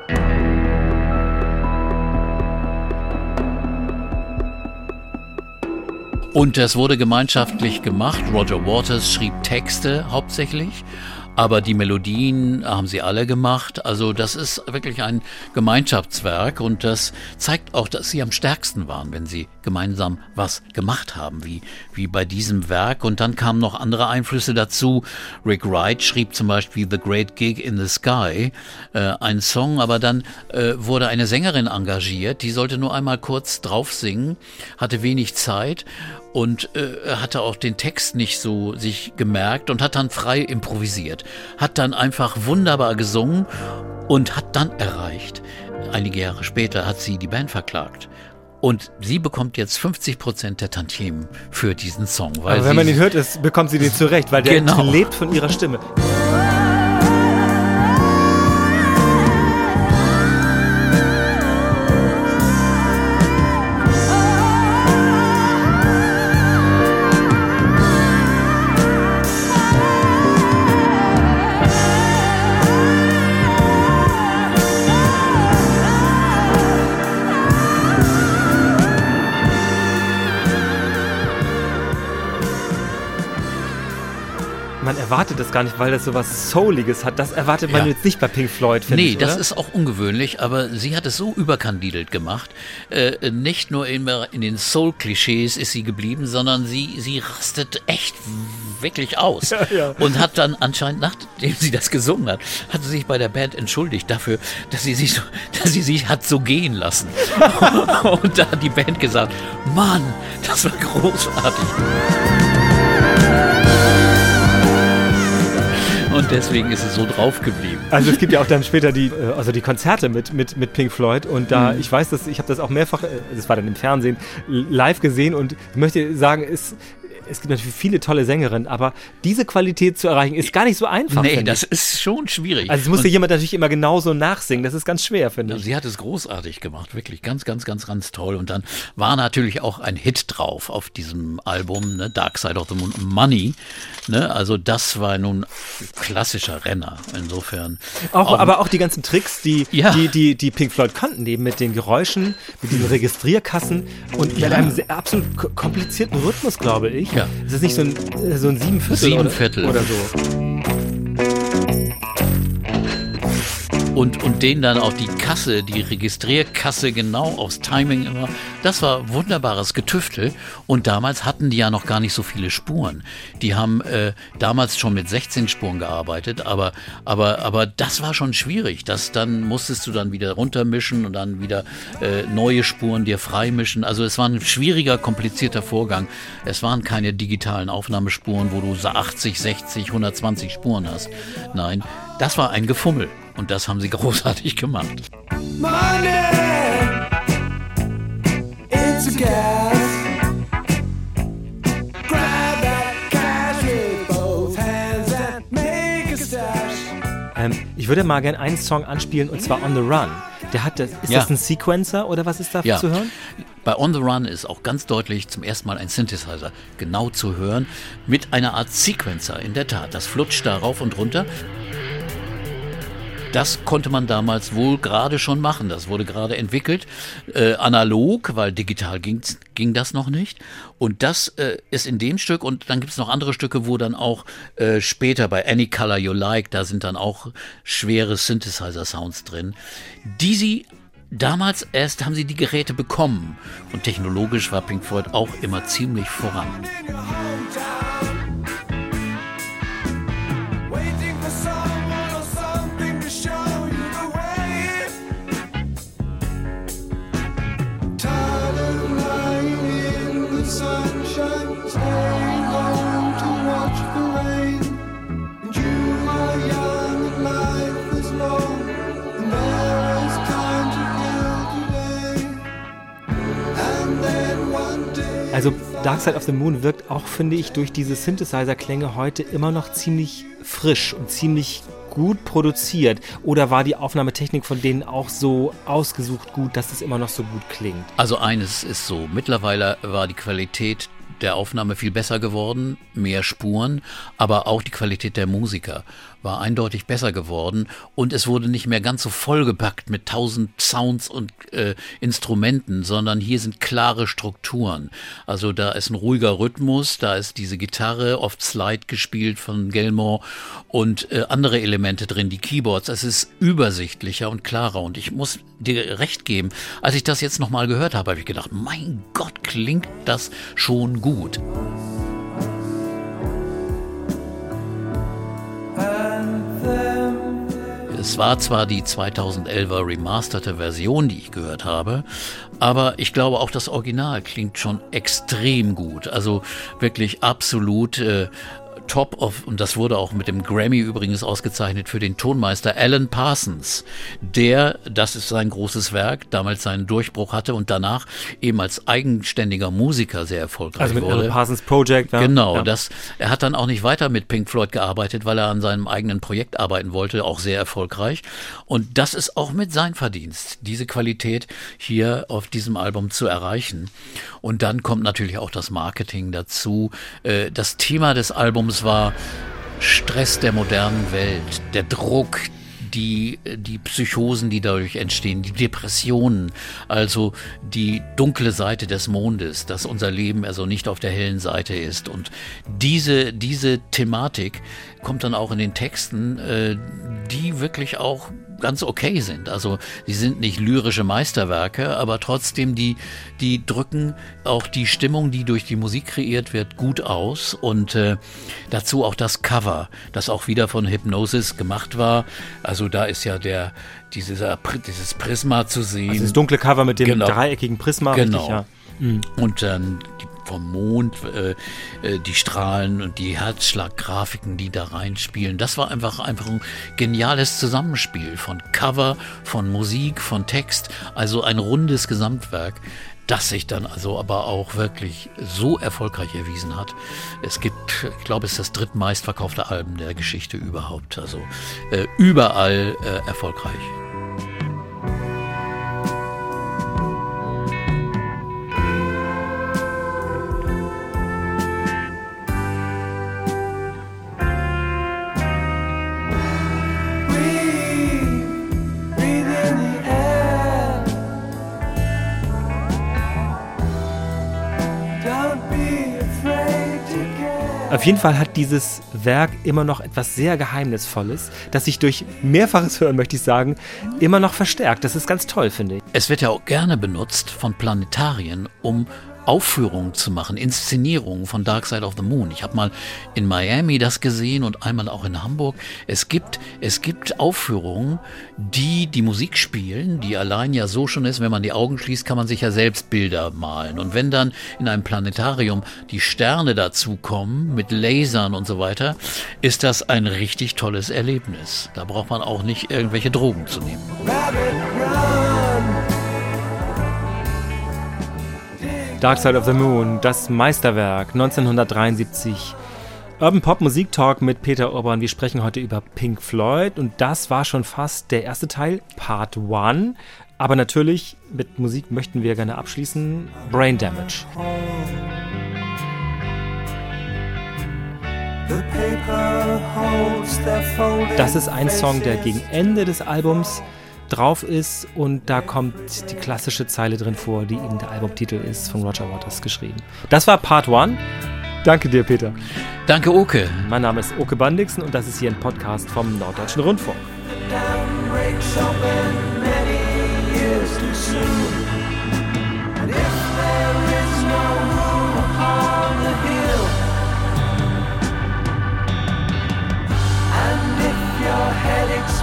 Und das wurde gemeinschaftlich gemacht. Roger Waters schrieb Texte hauptsächlich, aber die Melodien haben sie alle gemacht. Also das ist wirklich ein Gemeinschaftswerk und das zeigt auch, dass sie am stärksten waren, wenn sie gemeinsam was gemacht haben, wie, wie bei diesem Werk. Und dann kamen noch andere Einflüsse dazu. Rick Wright schrieb zum Beispiel The Great Gig in the Sky, äh, einen Song, aber dann äh, wurde eine Sängerin engagiert, die sollte nur einmal kurz drauf singen, hatte wenig Zeit und äh, hatte auch den Text nicht so sich gemerkt und hat dann frei improvisiert, hat dann einfach wunderbar gesungen und hat dann erreicht. Einige Jahre später hat sie die Band verklagt. Und sie bekommt jetzt 50 Prozent der Tantiemen für diesen Song. Weil Aber wenn man ihn hört, ist, bekommt sie den zurecht, weil der Genau. lebt von ihrer Stimme. Erwartet das gar nicht, weil das so was Souliges hat. Das erwartet man Ja. jetzt nicht bei Pink Floyd, finde Nee, ich, das oder? ist auch ungewöhnlich, aber sie hat es so überkandidelt gemacht. Äh, nicht nur immer in den Soul-Klischees ist sie geblieben, sondern sie, sie rastet echt wirklich aus. ja. Und hat dann anscheinend, nachdem sie das gesungen hat, hat sie sich bei der Band entschuldigt dafür, dass sie sich, so, dass sie sich hat so gehen lassen. Und da hat die Band gesagt, Mann, das war großartig. Und deswegen ist es so drauf geblieben. Also es gibt ja auch dann später die, äh, also die Konzerte mit, mit, mit Pink Floyd und Mhm. da, ich weiß, dass ich habe das auch mehrfach, äh, das war dann im Fernsehen, live gesehen und ich möchte sagen, es, es gibt natürlich viele tolle Sängerinnen, aber diese Qualität zu erreichen, ist gar nicht so einfach. Nee, das ich. ist schon schwierig. Also es musste Und- jemand natürlich immer genauso nachsingen, das ist ganz schwer, finde ich. Sie hat es großartig gemacht, wirklich ganz, ganz, ganz, ganz toll. Und dann war natürlich auch ein Hit drauf auf diesem Album, ne? Dark Side of the Moon, Money. Ne? Also das war nun klassischer Renner. Insofern. Auch, aber auch die ganzen Tricks, die, Ja. die, die, die Pink Floyd konnten, eben mit den Geräuschen, mit diesen Registrierkassen und mit einem sehr, absolut ko- komplizierten Rhythmus, glaube ich. Ja. Es ist nicht so ein, äh, so ein Siebenviertel, Siebenviertel. Oder, oder so. Und, und denen dann auch die Kasse, die Registrierkasse genau aufs Timing immer. Das war wunderbares Getüftel. Und damals hatten die ja noch gar nicht so viele Spuren. Die haben äh, damals schon mit 16 Spuren gearbeitet, aber, aber, aber das war schon schwierig. Das dann musstest du dann wieder runtermischen und dann wieder äh, neue Spuren dir freimischen. Also es war ein schwieriger, komplizierter Vorgang. Es waren keine digitalen Aufnahmespuren, wo du so 80, 60, 120 Spuren hast. Nein, das war ein Gefummel. Und das haben sie großartig gemacht. Money, it's a gas. Ähm, ich würde mal gerne einen Song anspielen und zwar On the Run. Der hat das, ist Ja. das ein Sequencer oder was ist da Ja. zu hören? Bei On the Run ist auch ganz deutlich zum ersten Mal ein Synthesizer genau zu hören mit einer Art Sequencer. In der Tat, das flutscht da rauf und runter. Das konnte man damals wohl gerade schon machen. Das wurde gerade entwickelt, äh, analog, weil digital ging, ging das noch nicht. Und das äh, ist in dem Stück und dann gibt es noch andere Stücke, wo dann auch äh, später bei Any Color You Like, da sind dann auch schwere Synthesizer-Sounds drin, die sie Damals erst haben sie die Geräte bekommen und technologisch war Pink Floyd auch immer ziemlich voran. Dark Side of the Moon wirkt auch, finde ich, durch diese Synthesizer-Klänge heute immer noch ziemlich frisch und ziemlich gut produziert. Oder war die Aufnahmetechnik von denen auch so ausgesucht gut, dass es immer noch so gut klingt? Also eines ist so, mittlerweile war die Qualität der Aufnahme viel besser geworden, mehr Spuren, aber auch die Qualität der Musiker war eindeutig besser geworden und es wurde nicht mehr ganz so vollgepackt mit tausend Sounds und äh, Instrumenten, sondern hier sind klare Strukturen. Also da ist ein ruhiger Rhythmus, da ist diese Gitarre, oft Slide gespielt von Gilmore und äh, andere Elemente drin, die Keyboards. Es ist übersichtlicher und klarer und ich muss dir recht geben, als ich das jetzt nochmal gehört habe, habe ich gedacht, mein Gott, klingt das schon gut. Es war zwar die 2011er remasterte Version, die ich gehört habe, aber ich glaube auch das Original klingt schon extrem gut. Also wirklich absolut äh, top of, und das wurde auch mit dem Grammy übrigens ausgezeichnet für den Tonmeister Alan Parsons, der, das ist sein großes Werk, damals seinen Durchbruch hatte und danach eben als eigenständiger Musiker sehr erfolgreich Also mit wurde. Alan Parsons Project. Ja? Genau, Ja. das, er hat dann auch nicht weiter mit Pink Floyd gearbeitet, weil er an seinem eigenen Projekt arbeiten wollte, auch sehr erfolgreich. Und das ist auch mit sein Verdienst, diese Qualität hier auf diesem Album zu erreichen. Und dann kommt natürlich auch das Marketing dazu. Äh, Das Thema des Albums war Stress der modernen Welt, der Druck, die, die Psychosen, die dadurch entstehen, die Depressionen, also die dunkle Seite des Mondes, dass unser Leben also nicht auf der hellen Seite ist. Und diese, diese Thematik kommt dann auch in den Texten, äh, die wirklich auch ganz okay sind. Also sie sind nicht lyrische Meisterwerke, aber trotzdem die, die drücken auch die Stimmung, die durch die Musik kreiert wird, gut aus. Und äh, dazu auch das Cover, das auch wieder von Hypnosis gemacht war. Also da ist ja der dieser, Pri- dieses Prisma zu sehen. Also das dunkle Cover mit dem Genau. dreieckigen Prisma. Genau. Richtig, ja. Und dann die, vom Mond, äh, äh, die Strahlen und die Herzschlaggrafiken, die da reinspielen. Das war einfach, einfach ein geniales Zusammenspiel von Cover, von Musik, von Text. Also ein rundes Gesamtwerk, das sich dann also aber auch wirklich so erfolgreich erwiesen hat. Es gibt, ich glaube, es ist das drittmeistverkaufte Album der Geschichte überhaupt. Also äh, überall äh, erfolgreich. Auf jeden Fall hat dieses Werk immer noch etwas sehr Geheimnisvolles, das sich durch mehrfaches Hören, möchte ich sagen, immer noch verstärkt. Das ist ganz toll, finde ich. Es wird ja auch gerne benutzt von Planetarien, um Aufführungen zu machen, Inszenierungen von Dark Side of the Moon. Ich habe mal in Miami das gesehen und einmal auch in Hamburg. Es gibt, es gibt Aufführungen, die die Musik spielen, die allein ja so schon ist, wenn man die Augen schließt, kann man sich ja selbst Bilder malen. Und wenn dann in einem Planetarium die Sterne dazukommen mit Lasern und so weiter, ist das ein richtig tolles Erlebnis. Da braucht man auch nicht irgendwelche Drogen zu nehmen. Rabbit Dark Side of the Moon, das Meisterwerk 1973. Urban Pop Musik Talk mit Peter Urban. Wir sprechen heute über Pink Floyd und das war schon fast der erste Teil, Part 1. Aber natürlich mit Musik möchten wir gerne abschließen. Brain Damage. Das ist ein Song, der gegen Ende des Albums drauf ist und da kommt die klassische Zeile drin vor, die eben der Albumtitel ist, von Roger Waters geschrieben. Das war Part 1. Danke dir, Peter. Danke, Oke. Mein Name ist Oke Bandixen und das ist hier ein Podcast vom Norddeutschen Rundfunk. dam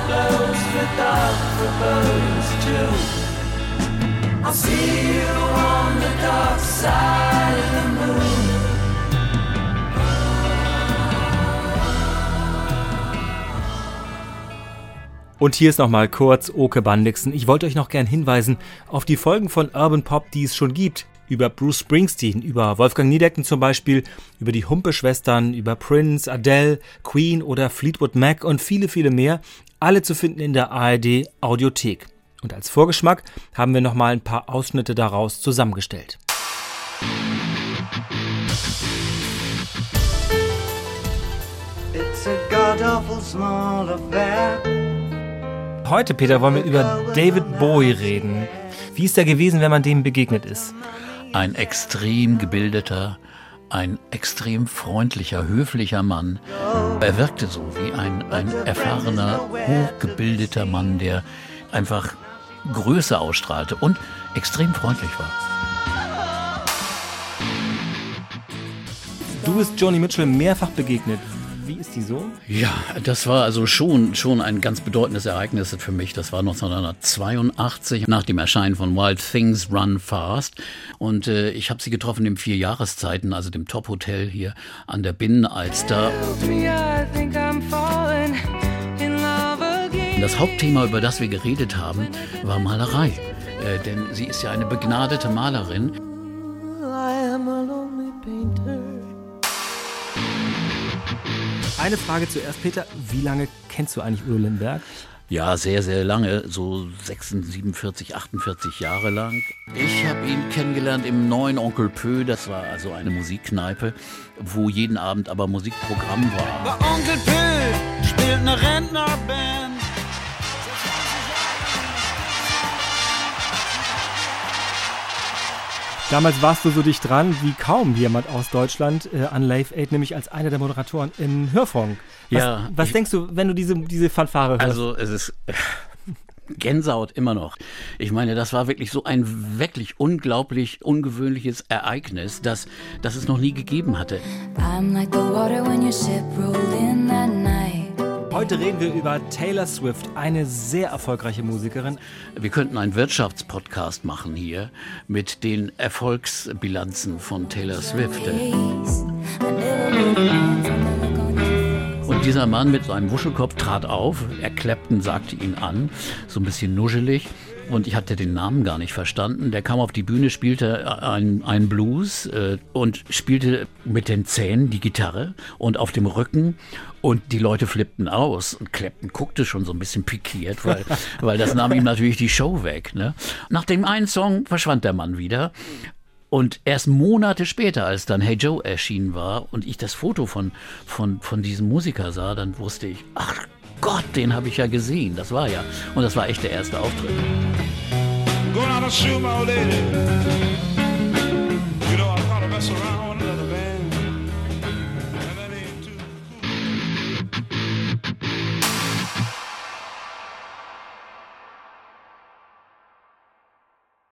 the dark forebodings too. I'll see you on the dark side of the moon. Und hier ist nochmal kurz Oke Bandixen. Ich wollte euch noch gern hinweisen auf die Folgen von Urban Pop, die es schon gibt. Über Bruce Springsteen, über Wolfgang Niedecken zum Beispiel, über die Humpe-Schwestern, über Prince, Adele, Queen oder Fleetwood Mac und viele, viele mehr. Alle zu finden in der ARD Audiothek. Und als Vorgeschmack haben wir nochmal ein paar Ausschnitte daraus zusammengestellt. Heute, Peter, wollen wir über David Bowie reden. Wie ist er gewesen, wenn man dem begegnet ist? Ein extrem gebildeter, ein extrem freundlicher, höflicher Mann. Er wirkte so wie ein, ein erfahrener, hochgebildeter Mann, der einfach Größe ausstrahlte und extrem freundlich war. Du bist Joni Mitchell mehrfach begegnet. Wie ist die so? Ja, das war also schon, schon ein ganz bedeutendes Ereignis für mich. Das war 1982 nach dem Erscheinen von Wild Things Run Fast. Und äh, ich habe sie getroffen im vier Jahreszeiten, also dem Top-Hotel hier an der Binnenalster. Das Hauptthema, über das wir geredet haben, war Malerei. Äh, denn sie ist ja eine begnadete Malerin. Eine Frage zuerst, Peter. Wie lange kennst du eigentlich Udo Lindenberg? Ja, sehr, sehr lange, so 46, 47, 48 Jahre lang. Ich habe ihn kennengelernt im neuen Onkel Pö, das war also eine Musikkneipe, wo jeden Abend aber Musikprogramm war. Onkel Pö spielt eine Rentnerband. Damals warst du so dicht dran wie kaum jemand aus Deutschland äh, an Live Aid, nämlich als einer der Moderatoren im Hörfunk. Was, Ja, was ich- denkst du, wenn du diese, diese Fanfare hörst? Also es ist äh, Gänsehaut immer noch. Ich meine, das war wirklich so ein wirklich unglaublich ungewöhnliches Ereignis, das, das es noch nie gegeben hatte. I'm like the water when your ship rolled in that night. Heute reden wir über Taylor Swift, eine sehr erfolgreiche Musikerin. Wir könnten einen Wirtschaftspodcast machen hier mit den Erfolgsbilanzen von Taylor Swift. Und dieser Mann mit seinem Wuschelkopf trat auf, er Clapton sagte ihn an, so ein bisschen nuschelig. Und ich hatte den Namen gar nicht verstanden. Der kam auf die Bühne, spielte ein, ein Blues äh, und spielte mit den Zähnen die Gitarre und auf dem Rücken. Und die Leute flippten aus. Und Clapton guckte schon so ein bisschen pikiert, weil, weil das nahm ihm natürlich die Show weg. Ne? Nach dem einen Song verschwand der Mann wieder. Und erst Monate später, als dann Hey Joe erschienen war und ich das Foto von, von, von diesem Musiker sah, dann wusste ich, ach Gott, den habe ich ja gesehen. Das war ja. Und das war echt der erste Auftritt. Going out to shoot my old lady.